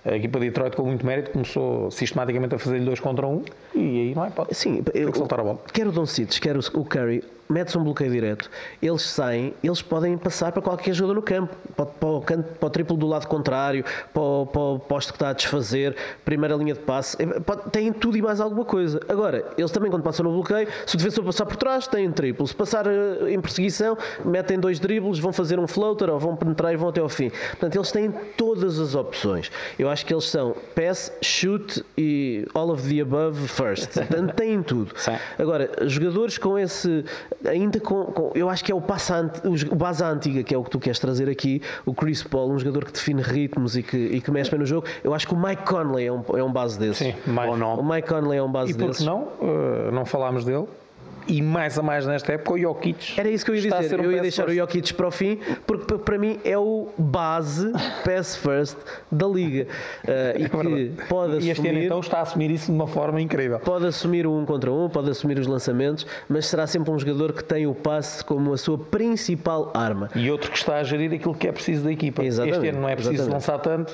A equipa de Detroit, com muito mérito, começou sistematicamente a fazer-lhe dois contra um e aí não é pode. Sim, eu, soltar a bola. Quer o Don Cites, quer o Curry, metes um bloqueio direto, eles saem, eles podem passar para qualquer jogador no campo, para, para, o, canto, para o triplo do lado contrário, para o, para o poste que está a desfazer, primeira linha de passe, é, têm tudo e mais alguma coisa. Agora, eles também, quando passam no bloqueio, se o defensor passar por trás, têm triplo. Se passar eh, em perseguição, metem dois dribles, vão fazer um floater ou vão penetrar e vão até ao fim. Portanto, eles têm todas as opções. Eu acho que eles são pass, shoot e all of the above first. Portanto, têm tudo. Agora, jogadores com esse ainda com, com, eu acho que é o, passante, o base antiga, que é o que tu queres trazer aqui, o Chris Paul, um jogador que define ritmos e que, e que mexe bem no jogo. Eu acho que o Mike Conley é um, é um base desses. Sim, Mike. o Mike Conley é um base e desses. E por que não? Uh, não falámos dele? E mais a mais nesta época o Jokic. Era isso que eu ia dizer. Um eu ia deixar first. o Jokic para o fim, porque para mim é o base *laughs* pass first da liga. Uh, e é que pode assumir. E este ano então está a assumir isso de uma forma incrível. Pode assumir o um contra um, pode assumir os lançamentos, mas será sempre um jogador que tem o passe como a sua principal arma. E outro que está a gerir aquilo que é preciso da equipa. Exatamente. Este ano não é preciso Exatamente. lançar tanto,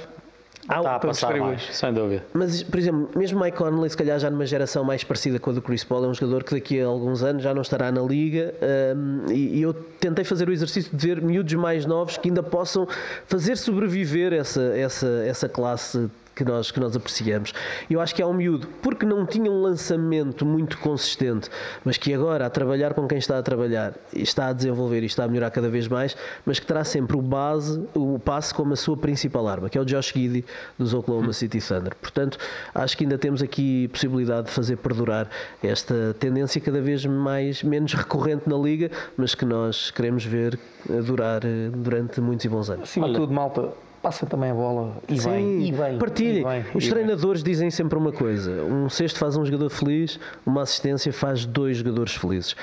Há está a passar mais, sem dúvida. Mas, por exemplo, mesmo Mike Conley, se calhar já numa geração mais parecida com a do Chris Paul, é um jogador que daqui a alguns anos já não estará na liga um, e, e, eu tentei fazer o exercício de ver miúdos mais novos que ainda possam fazer sobreviver essa, essa, essa classe que nós, que nós apreciamos. Eu acho que há um miúdo, porque não tinha um lançamento muito consistente, mas que agora, a trabalhar com quem está a trabalhar, está a desenvolver e está a melhorar cada vez mais, mas que terá sempre o base, o passe como a sua principal arma, que é o Josh Giddy dos Oklahoma City Thunder. Portanto, acho que ainda temos aqui possibilidade de fazer perdurar esta tendência cada vez mais menos recorrente na liga, mas que nós queremos ver durar eh, durante muitos e bons anos. Acima de tudo, malta, passa também a bola e Sim, bem, e bem. partilhem. e Os e treinadores dizem sempre uma coisa: um cesto faz um jogador feliz, uma assistência faz dois jogadores felizes.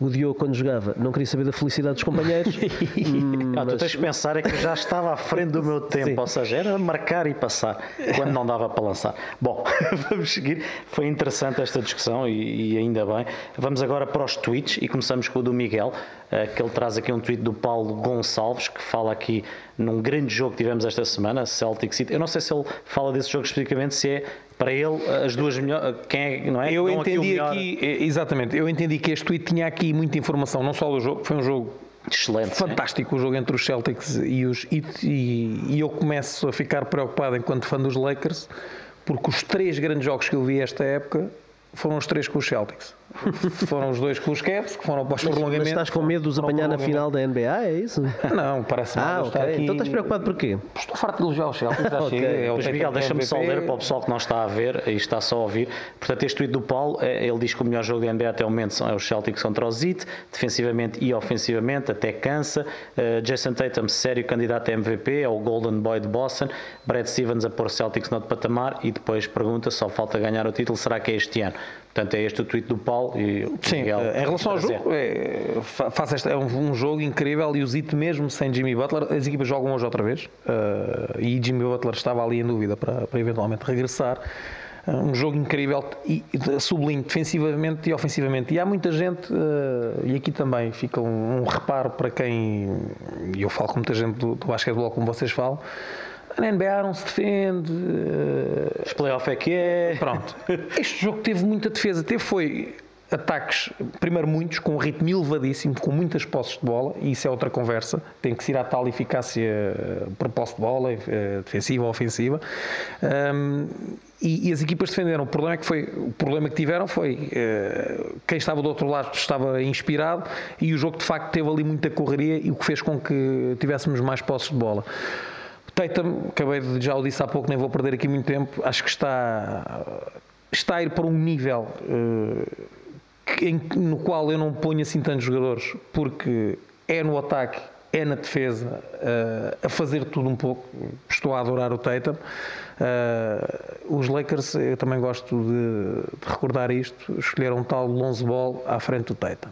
O Diogo, quando jogava, não queria saber da felicidade dos companheiros. *laughs* hum, Ah, tu mas- tens de pensar é que já estava à frente do meu *laughs* tempo, Sim. ou seja, era marcar e passar, quando não dava para lançar. Bom, *laughs* vamos seguir. Foi interessante esta discussão e, e ainda bem. Vamos agora para os tweets e começamos com o do Miguel, que ele traz aqui um tweet do Paulo Gonçalves, que fala aqui num grande jogo que tivemos esta semana, Celtic City. Eu não sei se ele fala desse jogo especificamente, se é para ele as duas melhores, quem é, não é? Eu Dão aqui entendi melhor. aqui, eh, exatamente, eu entendi que este tweet tinha aqui muita informação, não só do jogo, foi um jogo Excelente. fantástico o jogo entre os Celtics e os e- e eu começo a ficar preocupado enquanto fã dos Lakers porque os três grandes jogos que eu vi esta época foram os três com os Celtics *laughs* foram os dois com os Cavs que foram após mas, prolongamento mas estás com medo de os apanhar na final da NBA, é isso? não, parece Ah, mal ok. estar aqui Então estás preocupado porquê? estou farto de elogiar os Celtics já *laughs* Ok. chega, é o Pois Miguel, deixa-me só ler para o pessoal que não está a ver e está só a ouvir. Portanto, este tweet do Paulo, eh, ele diz que o melhor jogo da NBA até o momento são é os Celtics contra os Heat, defensivamente e ofensivamente, até cansa. Eh, Jason Tatum, sério candidato a MVP, é o Golden Boy de Boston. Brad Stevens a pôr Celtics no outro patamar e depois pergunta, só falta ganhar o título, será que é este ano? Portanto, é este o tweet do Paulo e Sim, Miguel eh, em relação ao jogo, é, fa- faço esta- é um, um jogo incrível e o Zito mesmo sem Jimmy Butler, as equipas jogam hoje outra vez eh, e Jimmy Butler estava ali em dúvida para, para eventualmente regressar. Eh, um jogo incrível e sublinho defensivamente e ofensivamente. E há muita gente, eh, e aqui também fica um, um reparo para quem, e eu falo com muita gente do, do basquetebol, como vocês falam, na NBA não se defende. eh, Os playoff é que é. Pronto. Este jogo teve muita defesa. Teve foi ataques, primeiro muitos, com um ritmo elevadíssimo, com muitas posses de bola, e isso é outra conversa. Tem que se ir à tal eficácia eh, por posse de bola, eh, defensiva ou ofensiva. Ahm, e, e as equipas defenderam. O problema é que foi, o problema que tiveram foi eh, quem estava do outro lado estava inspirado e o jogo de facto teve ali muita correria e o que fez com que tivéssemos mais posses de bola. Tatum, acabei de, já o disse há pouco, nem vou perder aqui muito tempo, acho que está, está a ir para um nível que- em- no qual eu não ponho assim tantos jogadores, porque é no ataque, é na defesa, eh, a fazer tudo um pouco. Estou a adorar o Tatum. Eh, os Lakers, eu também gosto de, de recordar isto, escolheram um tal Lonzo Ball à frente do Tatum.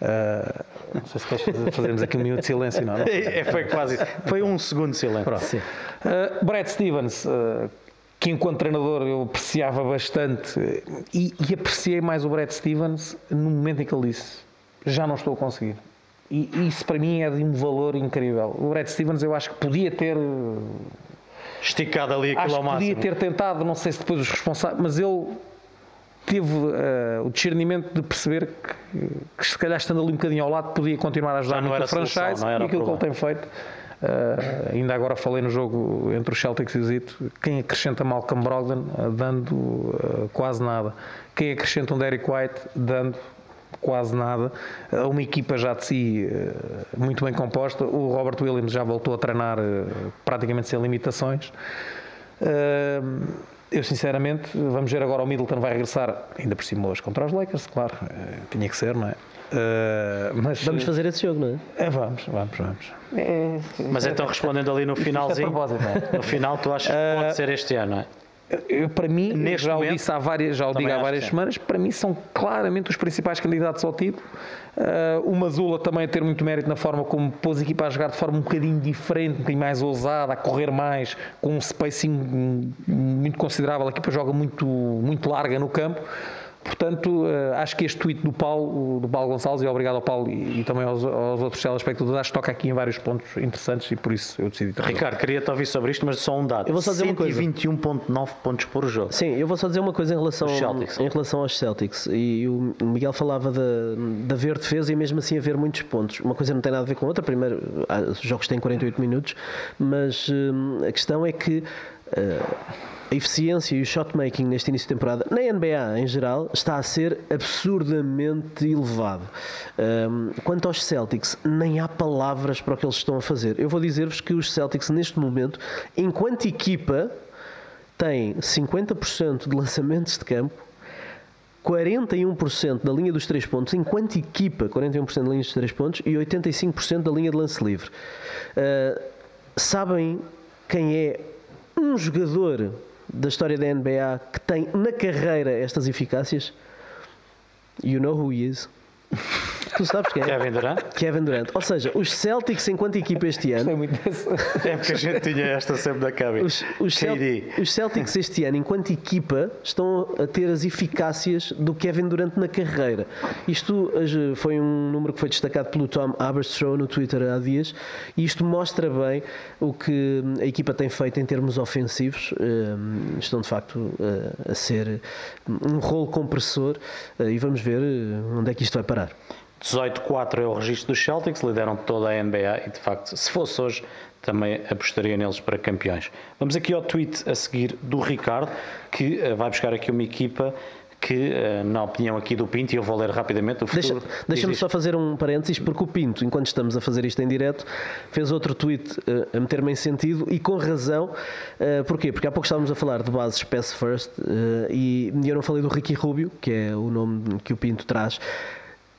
Eh, não sei se queres fazer- fazermos aqui um minuto de silêncio, não? não? *laughs* É, foi quase isso. Foi um segundo de silêncio. Uh, Brad Stevens, uh, que enquanto treinador eu apreciava bastante uh, e, e apreciei mais o Brad Stevens no momento em que ele disse já não estou a conseguir. E isso para mim é de um valor incrível. O Brad Stevens eu acho que podia ter uh, Esticado ali aquilo acho ao que podia máximo. ter tentado, não sei se depois os responsáveis, mas ele teve uh, o discernimento de perceber que, que se calhar estando ali um bocadinho ao lado podia continuar a ajudar muito era o franchise solução, e aquilo o que ele tem feito. Uh, ainda agora falei no jogo entre os Celtics e o Zito, quem acrescenta Malcolm Brogdon uh, dando quase nada, quem acrescenta um Derek White dando quase nada, uma equipa já de si muito bem composta, o Robert Williams já voltou a treinar praticamente sem limitações. Uh, eu sinceramente, vamos ver agora o Middleton vai regressar, ainda por cima hoje contra os Lakers, claro, uh, tinha que ser, não é? Uh, mas Vamos fazer esse jogo, não é? é, vamos, vamos, vamos. Mas então respondendo ali no finalzinho, propósito, não é? no final tu achas que pode ser este ano, não é? Eu, para mim, Neste já o momento, disse há várias, já o digo há várias semanas, para mim são claramente os principais candidatos ao título. Uh, o Mazula também a ter muito mérito na forma como pôs a equipa a jogar de forma um bocadinho diferente, um bocadinho mais ousada, a correr mais, com um spacing muito considerável. A equipa joga muito, muito larga no campo. Portanto, uh, acho que este tweet do Paulo, do Paulo Gonçalves, e obrigado ao Paulo e, e também aos, aos outros telespectadores, acho que toca aqui em vários pontos interessantes e por isso eu decidi trazer. Ricardo, queria-te ouvir sobre isto, mas só um dado. Eu vou só dizer uma coisa. 121.9 pontos por jogo. Sim, eu vou só dizer uma coisa em relação, Celtics. em relação aos Celtics. E o Miguel falava de, de haver defesa e mesmo assim haver muitos pontos. Uma coisa não tem nada a ver com a outra. Primeiro, há- os jogos têm 48 minutos, mas hum, a questão é que a eficiência e o shotmaking neste início de temporada, na NBA em geral, está a ser absurdamente elevado. Um, quanto aos Celtics, nem há palavras para o que eles estão a fazer. Eu vou dizer-vos que os Celtics, neste momento, enquanto equipa, têm 50% de lançamentos de campo, 41% da linha dos 3 pontos, enquanto equipa, 41% da linha dos 3 pontos e 85% da linha de lance livre. Uh, sabem quem é um jogador da história da NBA que tem na carreira estas eficácias? You know who he is. Tu sabes quem é? Kevin Durant? Kevin Durant. Ou seja, os Celtics, enquanto equipa este ano. É muito É porque a gente tinha esta sempre na cabeça. Os, os, Cel os, Celtics este ano, enquanto equipa, estão a ter as eficácias do Kevin Durant na carreira. Isto foi um número que foi destacado pelo Tom Aberstroh no Twitter há dias e isto mostra bem o que a equipa tem feito em termos ofensivos. Ehm, estão de facto a ser um rolo compressor eh, e vamos ver eh, onde é que isto vai parar. 18-4 é o registro dos Celtics, lideram toda a NBA e de facto, se fosse hoje, também apostaria neles para campeões. Vamos aqui ao tweet a seguir do Ricardo, que uh, vai buscar aqui uma equipa que, uh, na opinião aqui do Pinto, e eu vou ler rapidamente o futuro. Deixa-me deixa só fazer um parênteses, porque o Pinto, enquanto estamos a fazer isto em direto, fez outro tweet uh, a meter-me em sentido e com razão. Uh, porquê? Porque há pouco estávamos a falar de bases Pass First e eu não falei do Ricky Rubio, que é o nome que o Pinto traz.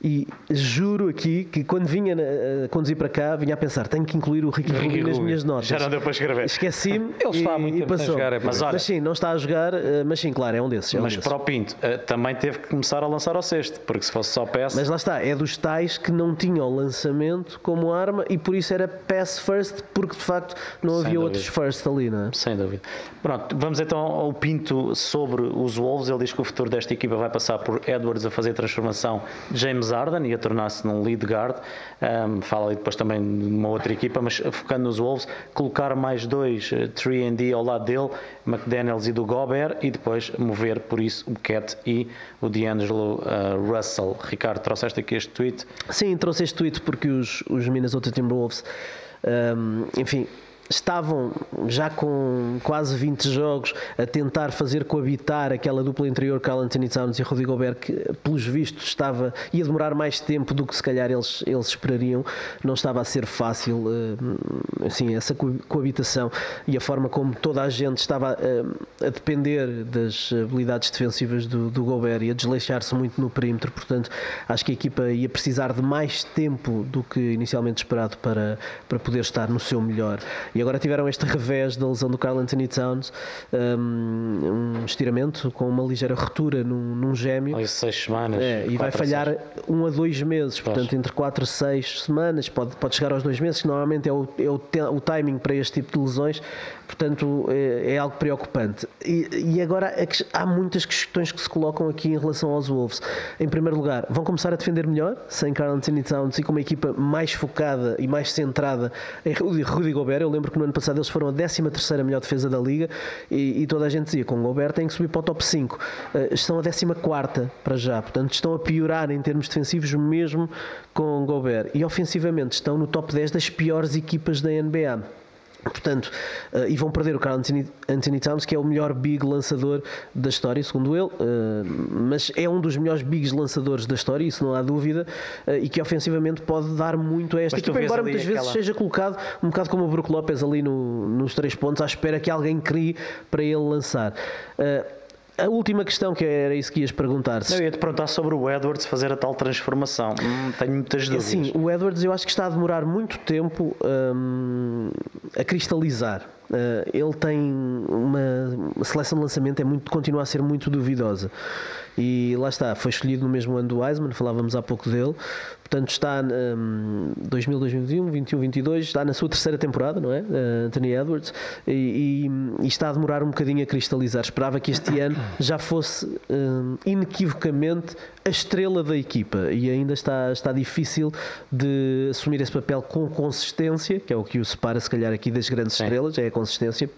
E juro aqui que quando vinha a conduzir para cá, vinha a pensar: tenho que incluir o Ricky, Ricky Rubio nas minhas notas. Já não deu para escrever. Esqueci-me. Ele está há muito tempo passou. a jogar. É mas, olha, mas sim, não está a jogar, eh, mas sim, claro, é um desses. É um mas desses. para o Pinto, eh, também teve que começar a lançar ao sexto, porque se fosse só peça. Mas lá está, é dos tais que não tinham lançamento como arma e por isso era pass first, porque de facto não Sem havia dúvida. outros first ali, não é? Sem dúvida. Pronto, vamos então ao Pinto sobre os Wolves. Ele diz que o futuro desta equipa vai passar por Edwards a fazer transformação James Harden e a tornar tornar-se num lead guard. Um, fala ali depois também de uma outra equipa, mas focando nos Wolves, colocar mais dois 3D eh, ao lado dele, McDaniels e do Gobert, e depois mover por isso o Cat e o D'Angelo uh, Russell. Ricardo, trouxeste aqui este tweet? Sim, trouxe este tweet porque os, os Minnesota Timberwolves, um, enfim, estavam já com quase 20 jogos a tentar fazer coabitar aquela dupla interior Carl Anthony Towns e Rodrigo Gobert que pelos vistos estava ia demorar mais tempo do que se calhar eles, eles esperariam. Não estava a ser fácil eh, assim, essa coabitação e a forma como toda a gente estava eh, a depender das habilidades defensivas do, do Gobert e a desleixar-se muito no perímetro. Portanto acho que a equipa ia precisar de mais tempo do que inicialmente esperado para, para poder estar no seu melhor e agora tiveram este revés da lesão do Carl Anthony Towns, um, um estiramento com uma ligeira ruptura num, num gêmeo. Aí seis semanas. É, e vai falhar seis. um a dois meses, portanto, entre quatro e seis semanas, pode, pode chegar aos dois meses, que normalmente é o, é o, o timing para este tipo de lesões, portanto, é, é algo preocupante. E, e agora é há muitas questões que se colocam aqui em relação aos Wolves. Em primeiro lugar, vão começar a defender melhor, sem Carl Anthony Towns e com uma equipa mais focada e mais centrada em Rudy, Rudy Gobert. Eu lembro que no ano passado eles foram a 13 melhor defesa da liga e, e, toda a gente dizia com o Gobert tem que subir para o top 5. Uh, eh, estão a 14 para já, portanto estão a piorar em termos defensivos mesmo com o Gobert. E ofensivamente estão no top 10 das piores equipas da NBA. Portanto, uh, e vão perder o Carl Anthony, Anthony, Towns, que é o melhor big lançador da história, segundo ele, uh, mas é um dos melhores bigs lançadores da história, isso não há dúvida, uh, e que ofensivamente pode dar muito a esta equipa, embora muitas aquela... vezes seja colocado um bocado como o Brook Lopes ali no, nos três pontos, à espera que alguém crie para ele lançar. A última questão que era isso que ias perguntar. -se. Eu ia te perguntar sobre o Edwards fazer a tal transformação. Hum, tenho muitas dúvidas. Sim, o Edwards eu acho que está a demorar muito tempo hum, a cristalizar. Uh, ele tem uma, uma seleção de lançamento é muito, continua a ser muito duvidosa. E lá está, foi escolhido no mesmo ano do Wiseman, falávamos há pouco dele. Portanto, está um, 2000, 2021, 21, 22, está na sua terceira temporada, não é? Uh, Anthony Edwards, e, e, e, está a demorar um bocadinho a cristalizar. Esperava que este ano já fosse um, inequivocamente a estrela da equipa e ainda está, está difícil de assumir esse papel com consistência, que é o que o separa, se calhar, aqui das grandes Sim. estrelas, é consistência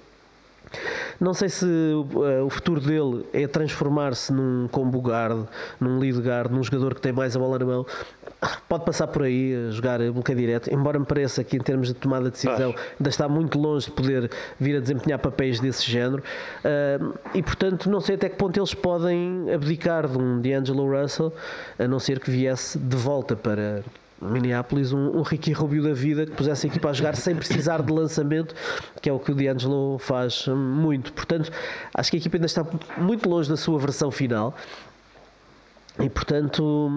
Não sei se uh, o futuro dele é transformar-se num combo guard, num lead guard, num jogador que tem mais a bola na mão. Pode passar por aí a jogar um bocadinho direto, embora me pareça que em termos de tomada de decisão ainda está muito longe de poder vir a desempenhar papéis desse género. Uh, e portanto, não sei até que ponto eles podem abdicar de um D'Angelo Russell, a não ser que viesse de volta para Minneapolis um, um Ricky Rubio da vida que pusesse a equipa a jogar sem precisar de lançamento, que é o que o D'Angelo faz muito. Portanto, acho que a equipa ainda está muito longe da sua versão final. E portanto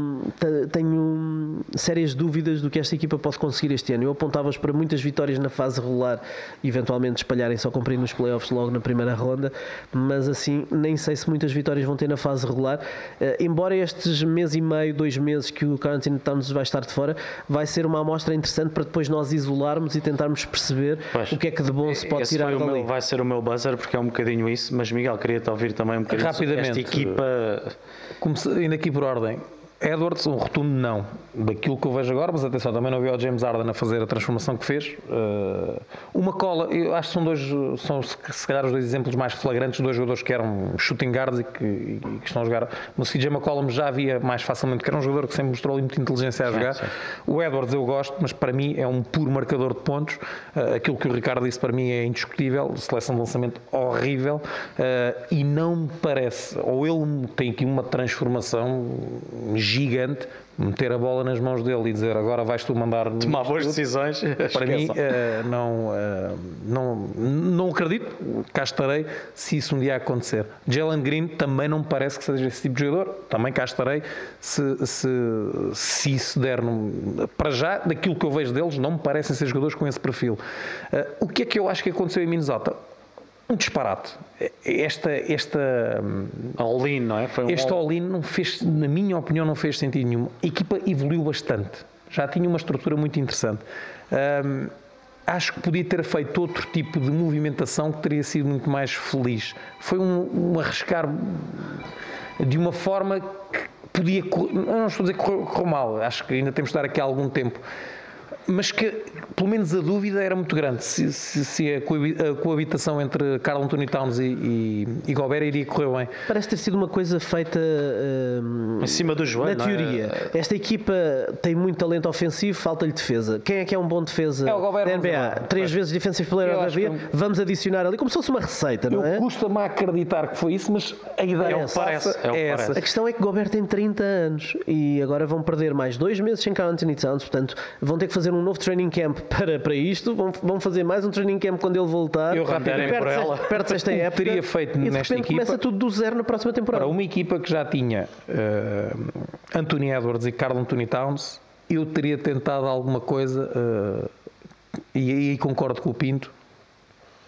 tenho sérias dúvidas do que esta equipa pode conseguir este ano. Eu apontava-os para muitas vitórias na fase regular, eventualmente espalharem só cumprindo nos playoffs logo na primeira ronda, mas assim nem sei se muitas vitórias vão ter na fase regular. Uh, embora estes mês e meio, dois meses que o Carantino Towns vai estar de fora, vai ser uma amostra interessante para depois nós isolarmos e tentarmos perceber pois, o que é que de bom se pode tirar dali. Meu, vai ser o meu buzzer porque é um bocadinho isso, mas Miguel, queria-te ouvir também um bocadinho Rapidamente, esta equipa. Comece, aqui por ordem. Edwards, um rotundo não. Daquilo que eu vejo agora, mas atenção, também não vi o James Harden a fazer a transformação que fez. Uh, uma cola, eu acho que são dois, são se calhar os dois exemplos mais flagrantes, dois jogadores que eram shooting guards e que, e que estão a jogar. No CJ McCollum já havia mais facilmente, que era um jogador que sempre mostrou ali muita inteligência a jogar. Sim, sim. O Edwards eu gosto, mas para mim é um puro marcador de pontos. Uh, aquilo que o Ricardo disse para mim é indiscutível, seleção de lançamento horrível uh, e não me parece, ou ele tem aqui uma transformação gigante meter a bola nas mãos dele e dizer agora vais tu mandar tomar boas decisões *laughs* para mim uh, não, uh, não não acredito cá estarei se isso um dia acontecer. Jalen Green também não me parece que seja esse tipo de jogador também cá estarei se, se, se isso der no, para já daquilo que eu vejo deles não me parecem ser jogadores com esse perfil. Uh, o que é que eu acho que aconteceu em Minnesota um disparate. Esta, esta all-in, não é? Foi um este all-in não fez, na minha opinião, não fez sentido nenhum. A equipa evoluiu bastante. Já tinha uma estrutura muito interessante. Um, acho que podia ter feito outro tipo de movimentação que teria sido muito mais feliz. Foi um, um arriscar de uma forma que podia. Não estou a dizer que correu, mal, acho que ainda temos de dar aqui algum tempo mas que pelo menos a dúvida era muito grande se, se, se a coabitação entre Carl Anthony Towns e, e, e Gobert iria correr bem. Parece ter sido uma coisa feita uh, em cima do joelho. Na teoria, é? esta equipa tem muito talento ofensivo, falta-lhe defesa. Quem é que é um bom defesa é o Gobert, da NBA? Três vezes Defensive Player da NBA. Vamos adicionar ali como se fosse uma receita, não é? Custa-me a acreditar que foi isso, mas a ideia é, parece, é, é essa. A questão é que Gobert tem 30 anos e agora vão perder mais dois meses sem Carl Anthony Towns, portanto vão ter que fazer um novo training camp *laughs* para, para isto, vão, vão fazer mais um training camp quando ele voltar. Eu rapidamente por ela. Perto esta *laughs* época. teria feito e nesta equipa. começa tudo do zero na próxima temporada. Para uma equipa que já tinha uh, Anthony Edwards e Carl Anthony Towns, eu teria tentado alguma coisa, uh, e aí concordo com o Pinto,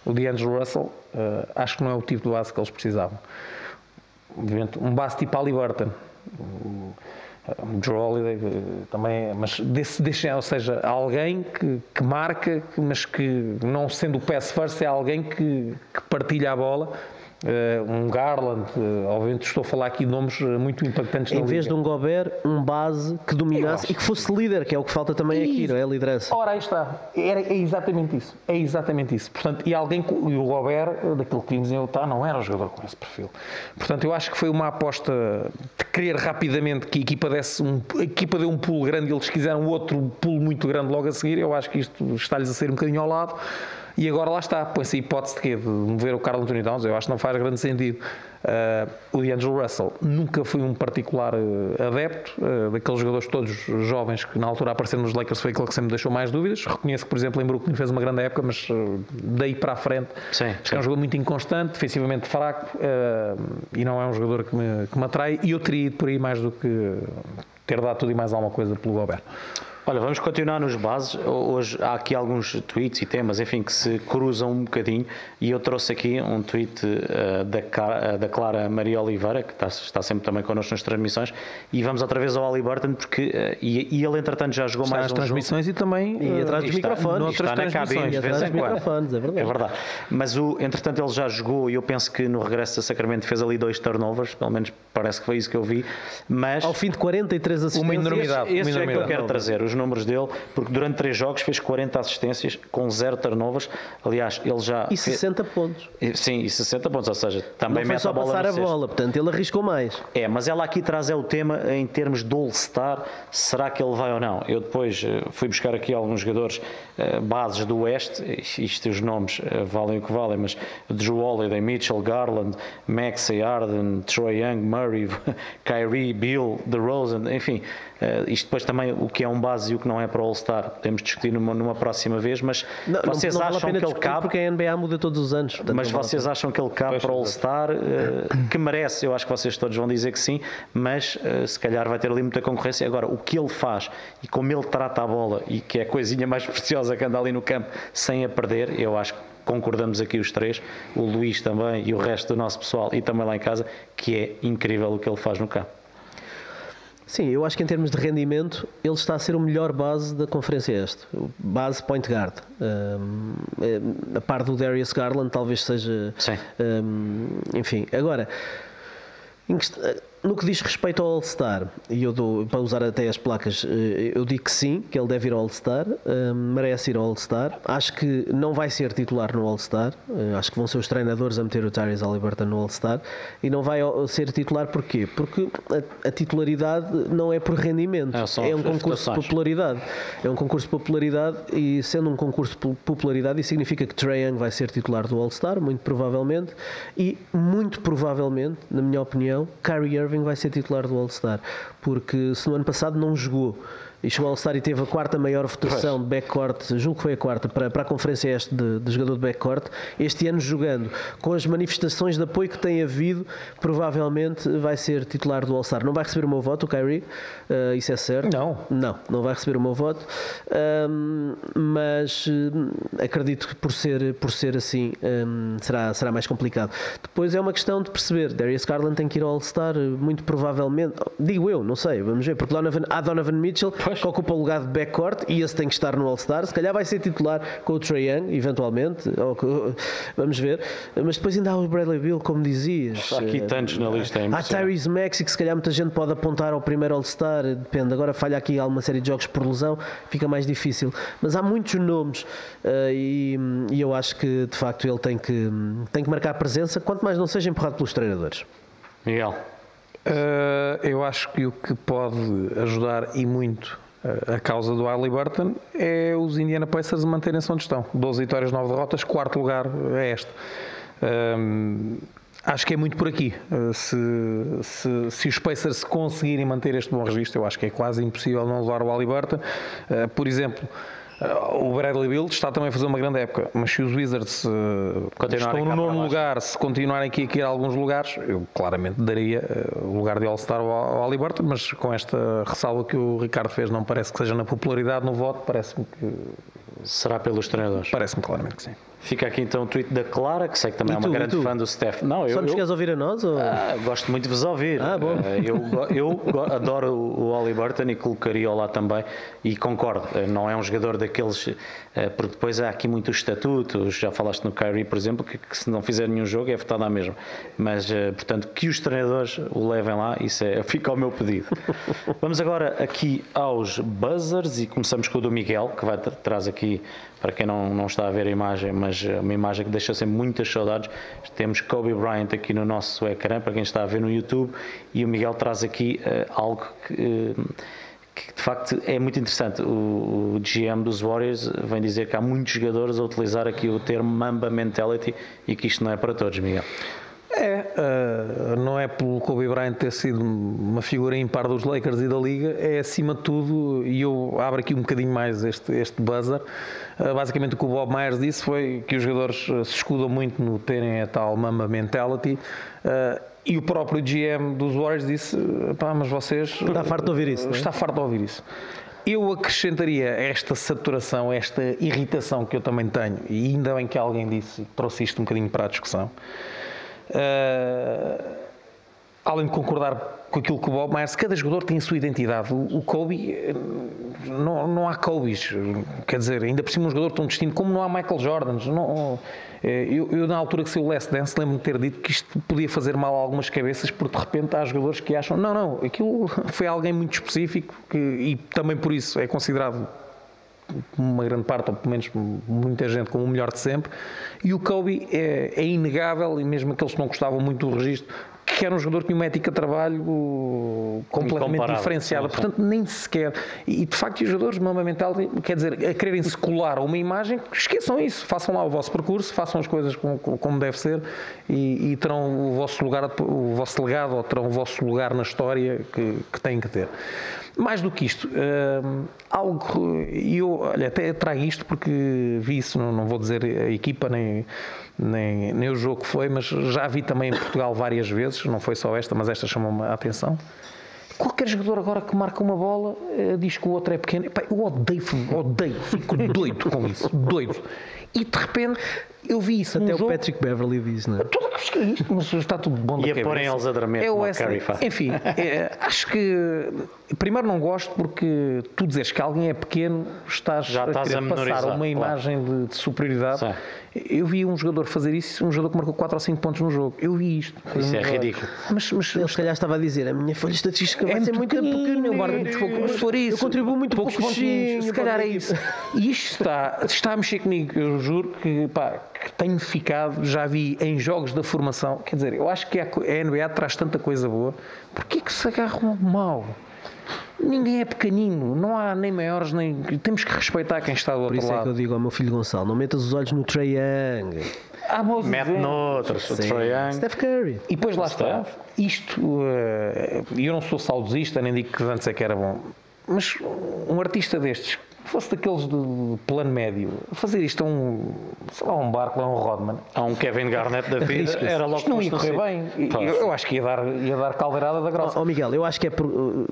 o D'Angelo Russell, uh, acho que não é o tipo de base que eles precisavam. Um base tipo Halliburton. Drew Holiday também, mas desse, desse, ou seja, alguém que, que marca, mas que não sendo o pass first, é alguém que, que partilha a bola um Garland, uh, obviamente estou a falar aqui de nomes eh, muito impactantes Em vez Liga. de um Gobert, um base que dominasse e que fosse líder, que é o que falta também e, aqui, não é? A liderança. Ora, aí está. Era, é exatamente isso. É exatamente isso. Portanto, e alguém, e o Gobert, daquilo que vimos em Utah, não era um jogador com esse perfil. Portanto, eu acho que foi uma aposta de querer rapidamente que a equipa desse um, a equipa deu um pulo grande e eles quiseram outro pulo muito grande logo a seguir. Eu acho que isto está-lhes a sair um bocadinho ao lado. E agora lá está, põe-se a hipótese de quê? De mover o Carlos Anthony Towns, eu acho que não faz grande sentido. Uh, o D'Angelo Russell nunca foi um particular uh, adepto uh, daqueles jogadores todos jovens que na altura apareceram nos Lakers foi aquele que sempre deixou mais dúvidas. Reconheço que, por exemplo, em Brooklyn fez uma grande época, mas daí para a frente sim, acho que é um jogador muito inconstante, defensivamente fraco e não é um jogador que me, que me atrai. E eu teria ido por aí mais do que ter dado tudo e mais alguma coisa pelo Gobert. Olha, vamos continuar nos bases. Hoje há aqui alguns tweets e temas, enfim, que se cruzam um bocadinho. E eu trouxe aqui um tweet uh, da, uh, da, Clara Maria Oliveira, que está, está, sempre também connosco nas transmissões. E vamos outra vez ao Ali Burton, porque. Uh, e, e, ele, entretanto, já jogou está mais nas um transmissões jogo. e também. E atrás dos microfones. Está na cabine, de vez em quando. É verdade. é verdade. Mas, o, entretanto, ele já jogou e eu penso que no regresso a Sacramento fez ali dois turnovers, pelo menos parece que foi isso que eu vi. Mas. Ao fim de 43 assistências. Uma enormidade. Esse, esse uma enormidade. é que eu quero trazer. Os os números dele, porque durante três jogos fez 40 assistências com zero turnovers. Aliás, ele já. E 60 fez... pontos. Sim, e 60 pontos, ou seja, também mete a bola passar a cesto. bola, portanto ele arriscou mais. É, mas ela aqui traz é o tema em termos do All-Star, será que ele vai ou não? Eu depois eh, fui buscar aqui alguns jogadores eh, bases do Oeste, isto os nomes eh, valem o que valem, mas Drew Holiday, Mitchell, Garland, Maxey, Arden, Troy Young, Murray, *laughs* Kyrie, Bill, DeRozan, enfim, eh, isto depois também o que é um base e o que não é para o All-Star, podemos discutir numa, numa próxima vez, mas Não, não- vocês não vale a acham pena que ele cabe? porque a NBA muda todos os anos. portanto, Mas não vale vocês acham que ele cabe para o All-Star? eh, que merece, eu acho que vocês todos vão dizer que sim, mas eh, se calhar vai ter ali muita concorrência. Agora, o que ele faz e como ele trata a bola e que é a coisinha mais *laughs* preciosa que anda ali no campo sem a perder, eu acho que concordamos aqui os três, o Luís também e o resto do nosso pessoal e também lá em casa, que é incrível o que ele faz no campo. Sim, eu acho que em termos de rendimento ele está a ser o melhor base da Conferência Este. Base point guard. Um, é, a par do Darius Garland talvez seja... Sim. um, enfim, agora... No que diz respeito ao All-Star, e eu dou, para usar até as placas, eh, eu digo que sim, que ele deve ir ao All-Star, eh, merece ir ao All-Star. Acho que não vai ser titular no All-Star, eh, acho que vão ser os treinadores a meter o Tyrese Halliburton no All-Star, e não vai ser titular porquê? Porque a, a titularidade não é por rendimento, É, é um concurso de popularidade. É um concurso de popularidade, e sendo um concurso de popularidade, isso significa que Trae Young vai ser titular do All-Star, muito provavelmente, e muito provavelmente, na minha opinião, Kyrie Irving vai ser titular do All-Star, porque se no ano passado não jogou e chegou ao All-Star e teve a quarta maior votação de backcourt, julgo que foi a quarta, para, para a conferência este de, de jogador de backcourt, este ano jogando, com as manifestações de apoio que tem havido, provavelmente vai ser titular do All-Star. Não vai receber o meu voto, o Kyrie, eh, isso é certo. Não. Não, não vai receber o meu voto, Ahm, mas hum, acredito que por ser, por ser assim hum, será, será mais complicado. Depois é uma questão de perceber, Darius Garland tem que ir ao All-Star, muito provavelmente, digo eu, não sei, vamos ver, porque Donovan, há Donovan Mitchell que ocupa o lugar de backcourt e esse tem que estar no All-Star, se calhar vai ser titular com o Trae Young, eventualmente, ou vamos ver, mas depois ainda há o Bradley Bill, como dizias. Há aqui tantos na lista, é Há. Tyrese Maxey, que se calhar muita gente pode apontar ao primeiro All-Star, depende. Agora falha aqui alguma série de jogos por lesão, fica mais difícil. Mas há muitos nomes eh, e, e eu acho que de facto ele tem que, tem que marcar presença, quanto mais não seja empurrado pelos treinadores. Miguel, Uh, eu acho que o que pode ajudar e muito a causa do Halliburton é os Indiana Pacers manterem-se onde estão. 12 vitórias, 9 derrotas, quarto lugar é este. Um, acho que é muito por aqui. Uh, se, se, se os Pacers conseguirem manter este bom registro, eu acho que é quase impossível não levar o Halliburton. Uh, por exemplo, o Bradley Bill está também a fazer uma grande época, mas se os Wizards Continuarem estão no nono lugar, se continuarem aqui a cair alguns lugares, eu claramente daria eh, o lugar de All-Star ao, ao Halliburton, mas com esta ressalva que o Ricardo fez, não parece que seja na popularidade no voto, parece-me que será pelos treinadores? parece-me claramente que sim. Fica aqui então o tweet da Clara, que sei que também E é tu, uma e grande tu? fã do Steph. Não, eu, Só nos eu- queres ouvir a nós? Ou... Ah, gosto muito de vos ouvir. Ah, bom. Eh, Eu, eu adoro o Oli Burton e colocaria-o lá também e concordo, eh, não é um jogador daqueles, eh, porque depois há aqui muitos estatutos, já falaste no Kyrie, por exemplo, que, que se não fizer nenhum jogo é votado à mesma. Mas, eh, portanto, que os treinadores o levem lá, isso é, *laughs* fica ao meu pedido. Vamos agora aqui aos buzzers e começamos com o do Miguel, que vai tra- traz aqui, para quem não, não está a ver a imagem, mas eh, uma imagem que deixa sempre muitas saudades. Temos Kobe Bryant aqui no nosso ecrã, para quem está a ver no YouTube, e o Miguel traz aqui eh, algo que. eh, que de facto é muito interessante. O, o GM dos Warriors vem dizer que há muitos jogadores a utilizar aqui o termo Mamba Mentality e que isto não é para todos, Miguel. É, eh, não é pelo Kobe Bryant ter sido uma figura impar dos Lakers e da Liga, é acima de tudo, e eu abro aqui um bocadinho mais este, este buzzer, eh, basicamente o que o Bob Myers disse foi que os jogadores eh, se escudam muito no terem a tal mamba mentality, eh, e o próprio GM dos Warriors disse, pá, mas vocês... Está farto de ouvir isso, é? Está farto de ouvir isso. Eu acrescentaria esta saturação, esta irritação que eu também tenho, e ainda bem que alguém disse, trouxe isto um bocadinho para a discussão, Uh, além de concordar com aquilo que o Bob Myers, cada jogador tem a sua identidade. O, Kobe, eh, não, não há Kobe's, quer dizer, ainda por cima um jogador tão distinto, como não há Michael Jordans. Não, eh, eu, eu, na altura que saiu o Last Dance, lembro-me de ter dito que isto podia fazer mal a algumas cabeças, porque de repente há jogadores que acham, não, não, aquilo *laughs* foi alguém muito específico que, e também por isso é considerado uma grande parte, ou pelo menos muita gente, como o melhor de sempre. E o Kobe é, é inegável, e mesmo aqueles que não gostavam muito do registro, que era um jogador que tinha uma ética de trabalho completamente diferenciada. Portanto, nem sequer. E de facto, os jogadores de Mamba Mental, quer dizer, a quererem se colar a uma imagem, esqueçam isso. Façam lá o vosso percurso, façam as coisas como, como deve ser e, e, terão o vosso lugar, o vosso legado, ou terão o vosso lugar na história que, que têm que ter. Mais do que isto, uh, algo, e eu olha, até trago isto porque vi isso, não, não vou dizer a equipa nem, nem, nem o jogo que foi, mas já vi também em Portugal várias vezes, não foi só esta, mas esta chamou-me a atenção. Qualquer jogador agora que marca uma bola uh, diz que o outro é pequeno. Epá, eu odeio, odeio, fico doido com isso, doido. E de repente eu vi isso. Até o jogo. Patrick Beverly diz, não é? Tudo que é isto, mas está tudo bom da E a porem eles a dormir, é o Enfim, é, acho que primeiro não gosto porque tu dizes que alguém é pequeno, estás, Já estás a, a passar uma imagem claro. de, de, superioridade. Sim. Eu vi um jogador fazer isso, um jogador que marcou 4 ou 5 pontos no jogo. Eu vi isto. Isso é ridículo. Mas, mas ele se calhar estava a dizer: a minha folha estatística vai é ser muito pequena, eu guardo muito pouco. Se for isso, eu contribuo muito poucos pontinhos. Se calhar é isso. E isto está, está a mexer comigo. Eu juro que, pá, que tenho ficado, já vi em jogos da formação. Quer dizer, eu acho que a NBA traz tanta coisa boa. Porquê que se agarram mal? Ninguém é pequenino, não há nem maiores, nem. Temos que respeitar quem está do outro lado. Por isso é que eu digo ao meu filho Gonçalo: não metas os olhos no Trae Young. Ah, Mete noutros, o Trae Young. Steph Curry. E depois lá está. Isto, e eu não sou saudosista, nem digo que antes é que era bom, mas um artista destes fosse daqueles de plano médio, fazer isto a um, sei lá, um barco, a um Rodman. A um Kevin Garnett da *laughs* vida, era logo isto não ia correr bem. Eu, eu, acho que ia dar, ia dar caldeirada da grossa. Ó oh, Miguel, eu acho que é por, uh,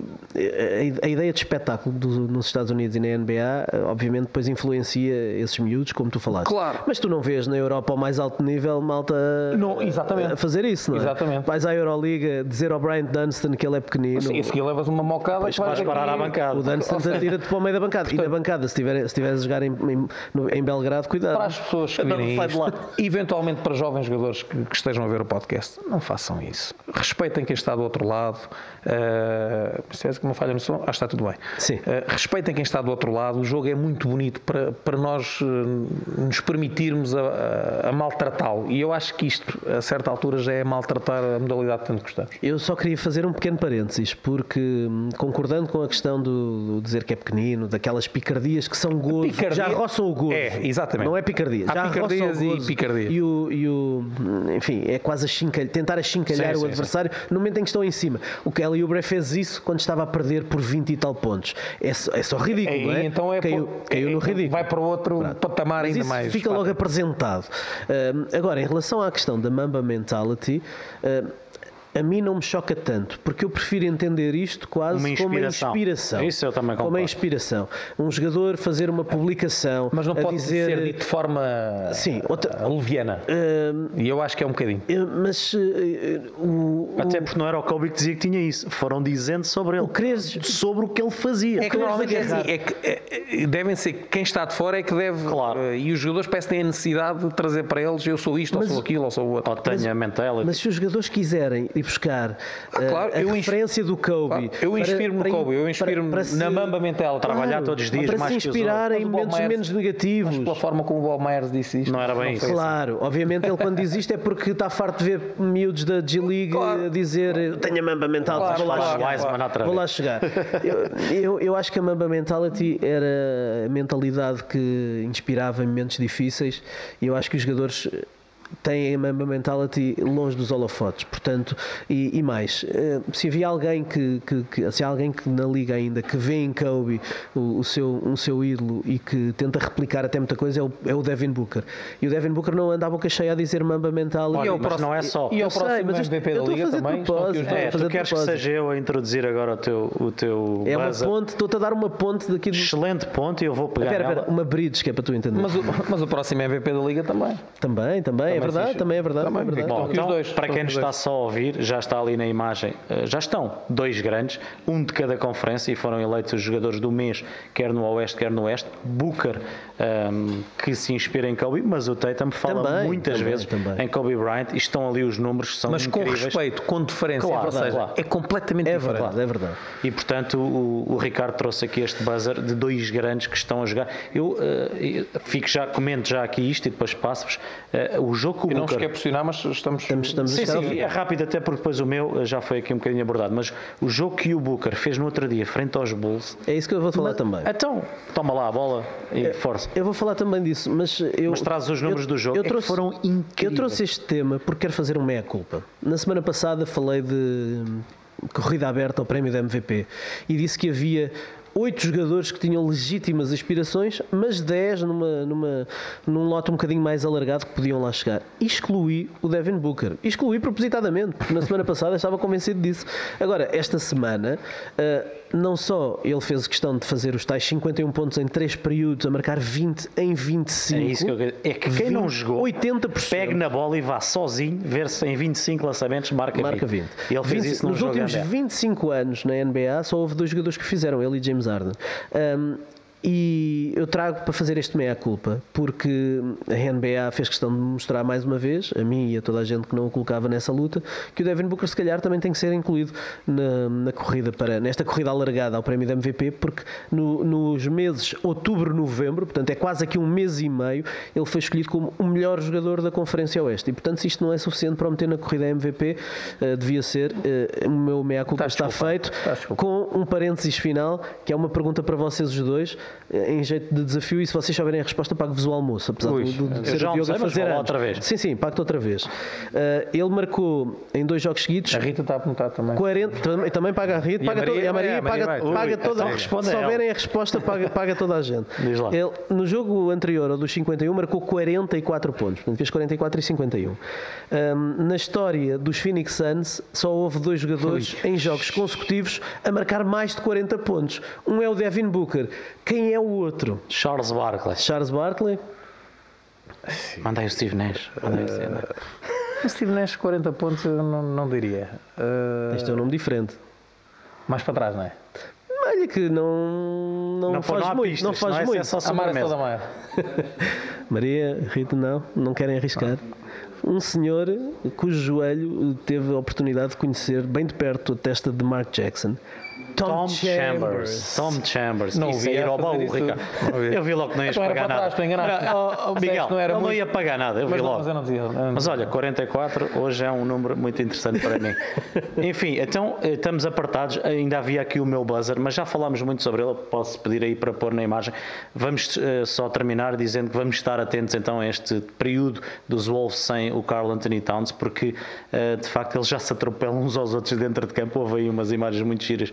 a, ideia de espetáculo do, nos Estados Unidos e na NBA, uh, obviamente, depois influencia esses miúdos, como tu falaste. Claro. Mas tu não vês na Europa ao mais alto nível malta não, exatamente. a fazer isso, não é? Exatamente. Vais à Euroliga dizer ao Brian Dunstan que ele é pequenino. Sim, se levas uma mocada, vais parar à bancada. O Dunstan tira-te para o meio da bancada. Portanto, *laughs* se tiver, se estiveres a jogar em, em, em, Belgrado, cuidado. Para as pessoas que virem isto, eventualmente para jovens jogadores que, que, estejam a ver o podcast, não façam isso. Respeitem quem está do outro lado. Uh, se que uma falha no som, ah, está tudo bem. Sim. Uh, respeitem quem está do outro lado. O jogo é muito bonito para, para nós uh, nos permitirmos a, a, a maltratá-lo. E eu acho que isto, a certa altura, já é maltratar a modalidade que tanto gostamos. Eu só queria fazer um pequeno parênteses, porque hum, concordando com a questão do, do dizer que é pequenino, daquelas picardias que são gozo, picardia, já roçam o gozo. É, exatamente. Não é picardia. Há já picardias e picardias. E o, e o, enfim, é quase a chincalhar, tentar achincalhar sim, o sim, adversário no momento em que estão em cima. O Kelly Oubre fez isso quando estava a perder por 20 e tal pontos. É, só, é só ridículo, é, não é? Então é caiu, caiu é, no ridículo. Vai para outro patamar Mas ainda mais. Fica logo apresentado. Agora, em relação à questão da Mamba Mentality. A mim não me choca tanto, porque eu prefiro entender isto quase uma como uma inspiração. Isso eu também concordo. Como uma inspiração. Um jogador fazer uma publicação. Mas não pode dizer... ser dito de forma Sim, outra... leviana. Uh... E eu acho que é um bocadinho. Uh, mas uh, o, Até porque não era o Kobe que dizia que tinha isso. Foram dizendo sobre ele. O queres... Sobre o que ele fazia. É que normalmente é assim. É que, é, devem ser quem está de fora é que deve. Claro. e os jogadores parecem ter a necessidade de trazer para eles eu sou isto, mas, ou sou aquilo, ou sou o outro. Ou tenho a mentalidade. Mas se os jogadores quiserem ir buscar ah, claro, a eu referência do Kobe. Claro, eu inspiro-me no Kobe, eu inspiro-me na mamba mental. Claro, trabalhar todos os dias para mais se inspirar em momentos Myers, menos negativos. Mas pela forma como o Bob Myers disse isto. Não era bem não isso. Claro, assim. obviamente ele quando diz isto é porque está farto de ver miúdos da G-League claro. dizer tenho a mamba mental, claro, vou, lá claro, chegar. vou lá chegar. eu, eu, eu, acho que a mamba mentality era a mentalidade que inspirava em momentos difíceis e eu acho que os jogadores têm a Mamba Mentality longe dos holofotes, portanto, e, e mais, eh, se havia alguém que, que, que, se há alguém que na liga ainda que vê em Kobe o, o, seu, um seu ídolo e que tenta replicar até muita coisa é o, é o Devin Booker. E o Devin Booker não anda a boca cheia a dizer Mamba Mentality. Olha, e mas próximo, não é só. E, e o próximo sei, mas MVP da liga também. É, tu queres que seja eu a introduzir agora o teu, o teu É uma ponte, estou-te a dar uma ponte daqui do... Excelente ponte e eu vou pegar Espera, espera, uma bridge que é para tu entender. Mas o, mas o próximo MVP da liga também. Também, também. também verdade, fixe. também é verdade. Também, é verdade. Bom, então, dois, para estão quem nos os está só a ouvir, já está ali na imagem, eh, já estão dois grandes, um de cada conferência e foram eleitos os jogadores do mês, quer no Oeste, quer no Oeste. Booker, ehm, que se inspira em Kobe, mas o Tatum fala Também, muitas também, vezes também. em Kobe Bryant e estão ali os números que são Mas com incríveis. respeito, com diferença, Claro, ou seja, claro. é completamente É diferente. verdade, é verdade. E portanto o, o Ricardo trouxe aqui este buzzer de dois grandes que estão a jogar. Eu eh, fico já, comento já aqui isto e depois passo-vos. Eh, o jogo que o não vos Booker- quer pressionar, mas estamos. Estamos, estamos a Sim, sim, é rápido até porque depois o meu eh, já foi aqui um bocadinho abordado, mas o jogo que o Booker fez no outro dia frente aos Bulls, É isso que eu vou falar também. então toma lá a bola e força. Eu vou falar também disso, mas eu. Mas traz os números eu- do jogo, Eu é que trouxe, foram incríveis. Eu trouxe este tema porque quero fazer uma meia-culpa. Na semana passada falei de hum, corrida aberta ao prémio da MVP e disse que havia oito jogadores que tinham legítimas aspirações, mas 10 numa, numa, num lote um bocadinho mais alargado que podiam lá chegar. Excluí o Devin Booker. Excluí propositadamente, porque na semana *laughs* passada estava convencido disso. Agora, esta semana, ah, não só ele fez questão de fazer os tais 51 pontos em 3 períodos, a marcar 20 em 25. É isso que eu quero- É que quem não 20, jogou, 80%. pegue na bola e vá sozinho ver se em 25 lançamentos marca, Marca 20. E ele fez 20 isso num Nos últimos NBA. 25 anos na NBA só houve dois jogadores que fizeram, ele e James Harden. Um, e eu trago para fazer este meia-culpa, porque a NBA fez questão de mostrar mais uma vez, a mim e a toda a gente que não o colocava nessa luta, que o Devin Booker se calhar também tem que ser incluído na, na corrida para, nesta corrida alargada ao prémio da MVP, porque no- nos meses outubro, novembro, portanto é quase aqui um mês e meio, ele foi escolhido como o melhor jogador da Conferência Oeste. E portanto, se isto não é suficiente para o meter na corrida MVP, eh, devia ser. eh, o meu meia-culpa está desculpado. feito, desculpado. com um parênteses final, que é uma pergunta para vocês os dois, em jeito de desafio, e se vocês souberem a resposta, pago-vos o almoço, apesar Ui, do, do, eu de ser já o Diogo almocei, a fazer outra vez. Sim, sim, pacto outra vez. Eh, ele marcou em dois jogos seguidos. A Rita está a apontar também. 40, também, também paga a Rita, E a paga Maria to- a Maria, a Maria paga, Ui, toda então Se a ela. souberem a resposta, paga, *laughs* paga toda a gente. Diz lá. Ele, no jogo anterior, ao dos 51, marcou 44 pontos. Portanto, fez 44 e 51. Ahm, na história dos Phoenix Suns, só houve dois jogadores em jogos consecutivos a marcar mais de 40 pontos. Um é o Devin Booker. Quem é o outro? Charles Barkley. Charles Barkley? Manda aí o Steve Nash. O Steve Nash. O Steve Nash, 40 pontos, eu não, não diria. Uh, Este é um nome diferente. mais para trás, não é? Olha que não, não, Não, faz muito. pistas, não faz não é? muito. Isso é só A Mara é sobremesa. toda maior. *laughs* Maria, Rita, não, não querem arriscar. Um senhor cujo joelho teve a oportunidade de conhecer bem de perto a testa de Mark Jackson. Tom Chambers. Tom Chambers. Não Isso vi é ir ao baú. Ricardo. Não vi. Eu vi logo que não ias Então pagar para nada. Não, oh, oh, Miguel, não era ele não muito. ia pagar nada, eu vi Mas não, logo. mas não dizia. Mas olha, 44 hoje é um número muito interessante para mim. *laughs* Enfim, então eh, estamos apertados. Ainda havia aqui o meu buzzer, mas já falámos muito sobre ele. Posso pedir aí para pôr na imagem. Vamos eh, só terminar dizendo que vamos estar atentos então a este período dos Wolves sem o Carl Anthony Towns, porque eh, de facto eles já se atropelam uns aos outros dentro de campo. Houve aí umas imagens muito giras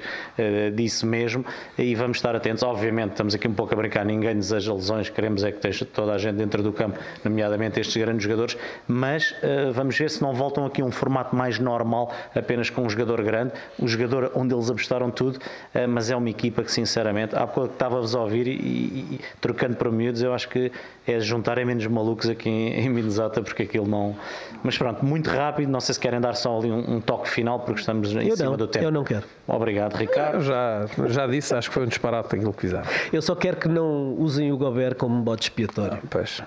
disso mesmo. E vamos estar atentos. Obviamente, estamos aqui um pouco a brincar. Ninguém deseja lesões. Queremos é que esteja toda a gente dentro do campo, nomeadamente estes grandes jogadores. Mas eh, vamos ver se não voltam aqui a um formato mais normal, apenas com um jogador grande, um jogador onde eles apostaram tudo. eh, mas é uma equipa que, sinceramente, há pouco que estava-vos a ouvir e, e- trocando para miúdos, eu acho que é juntarem menos malucos aqui em, em Minnesota, porque aquilo não. Mas pronto, muito rápido. Não sei se querem dar só ali um, um toque final, porque estamos em Eu cima não, do tempo. eu não quero. Obrigado, Ricardo. Já, já disse, acho que foi um disparate aquilo que fizeram. Eu só quero que não usem o Gobert como bode expiatório. Pois.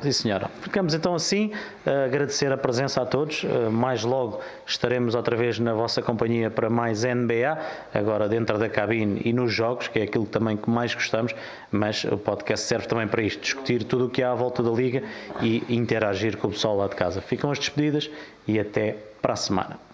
Sim, senhora. Ficamos então assim. a agradecer a presença a todos. Eh, Mais logo estaremos outra vez na vossa companhia para mais NBA, agora dentro da cabine e nos jogos, que é aquilo também que mais gostamos. Mas o podcast serve também para isto: discutir tudo o que há à volta da liga e interagir com o pessoal lá de casa. Ficam as despedidas e até para a semana.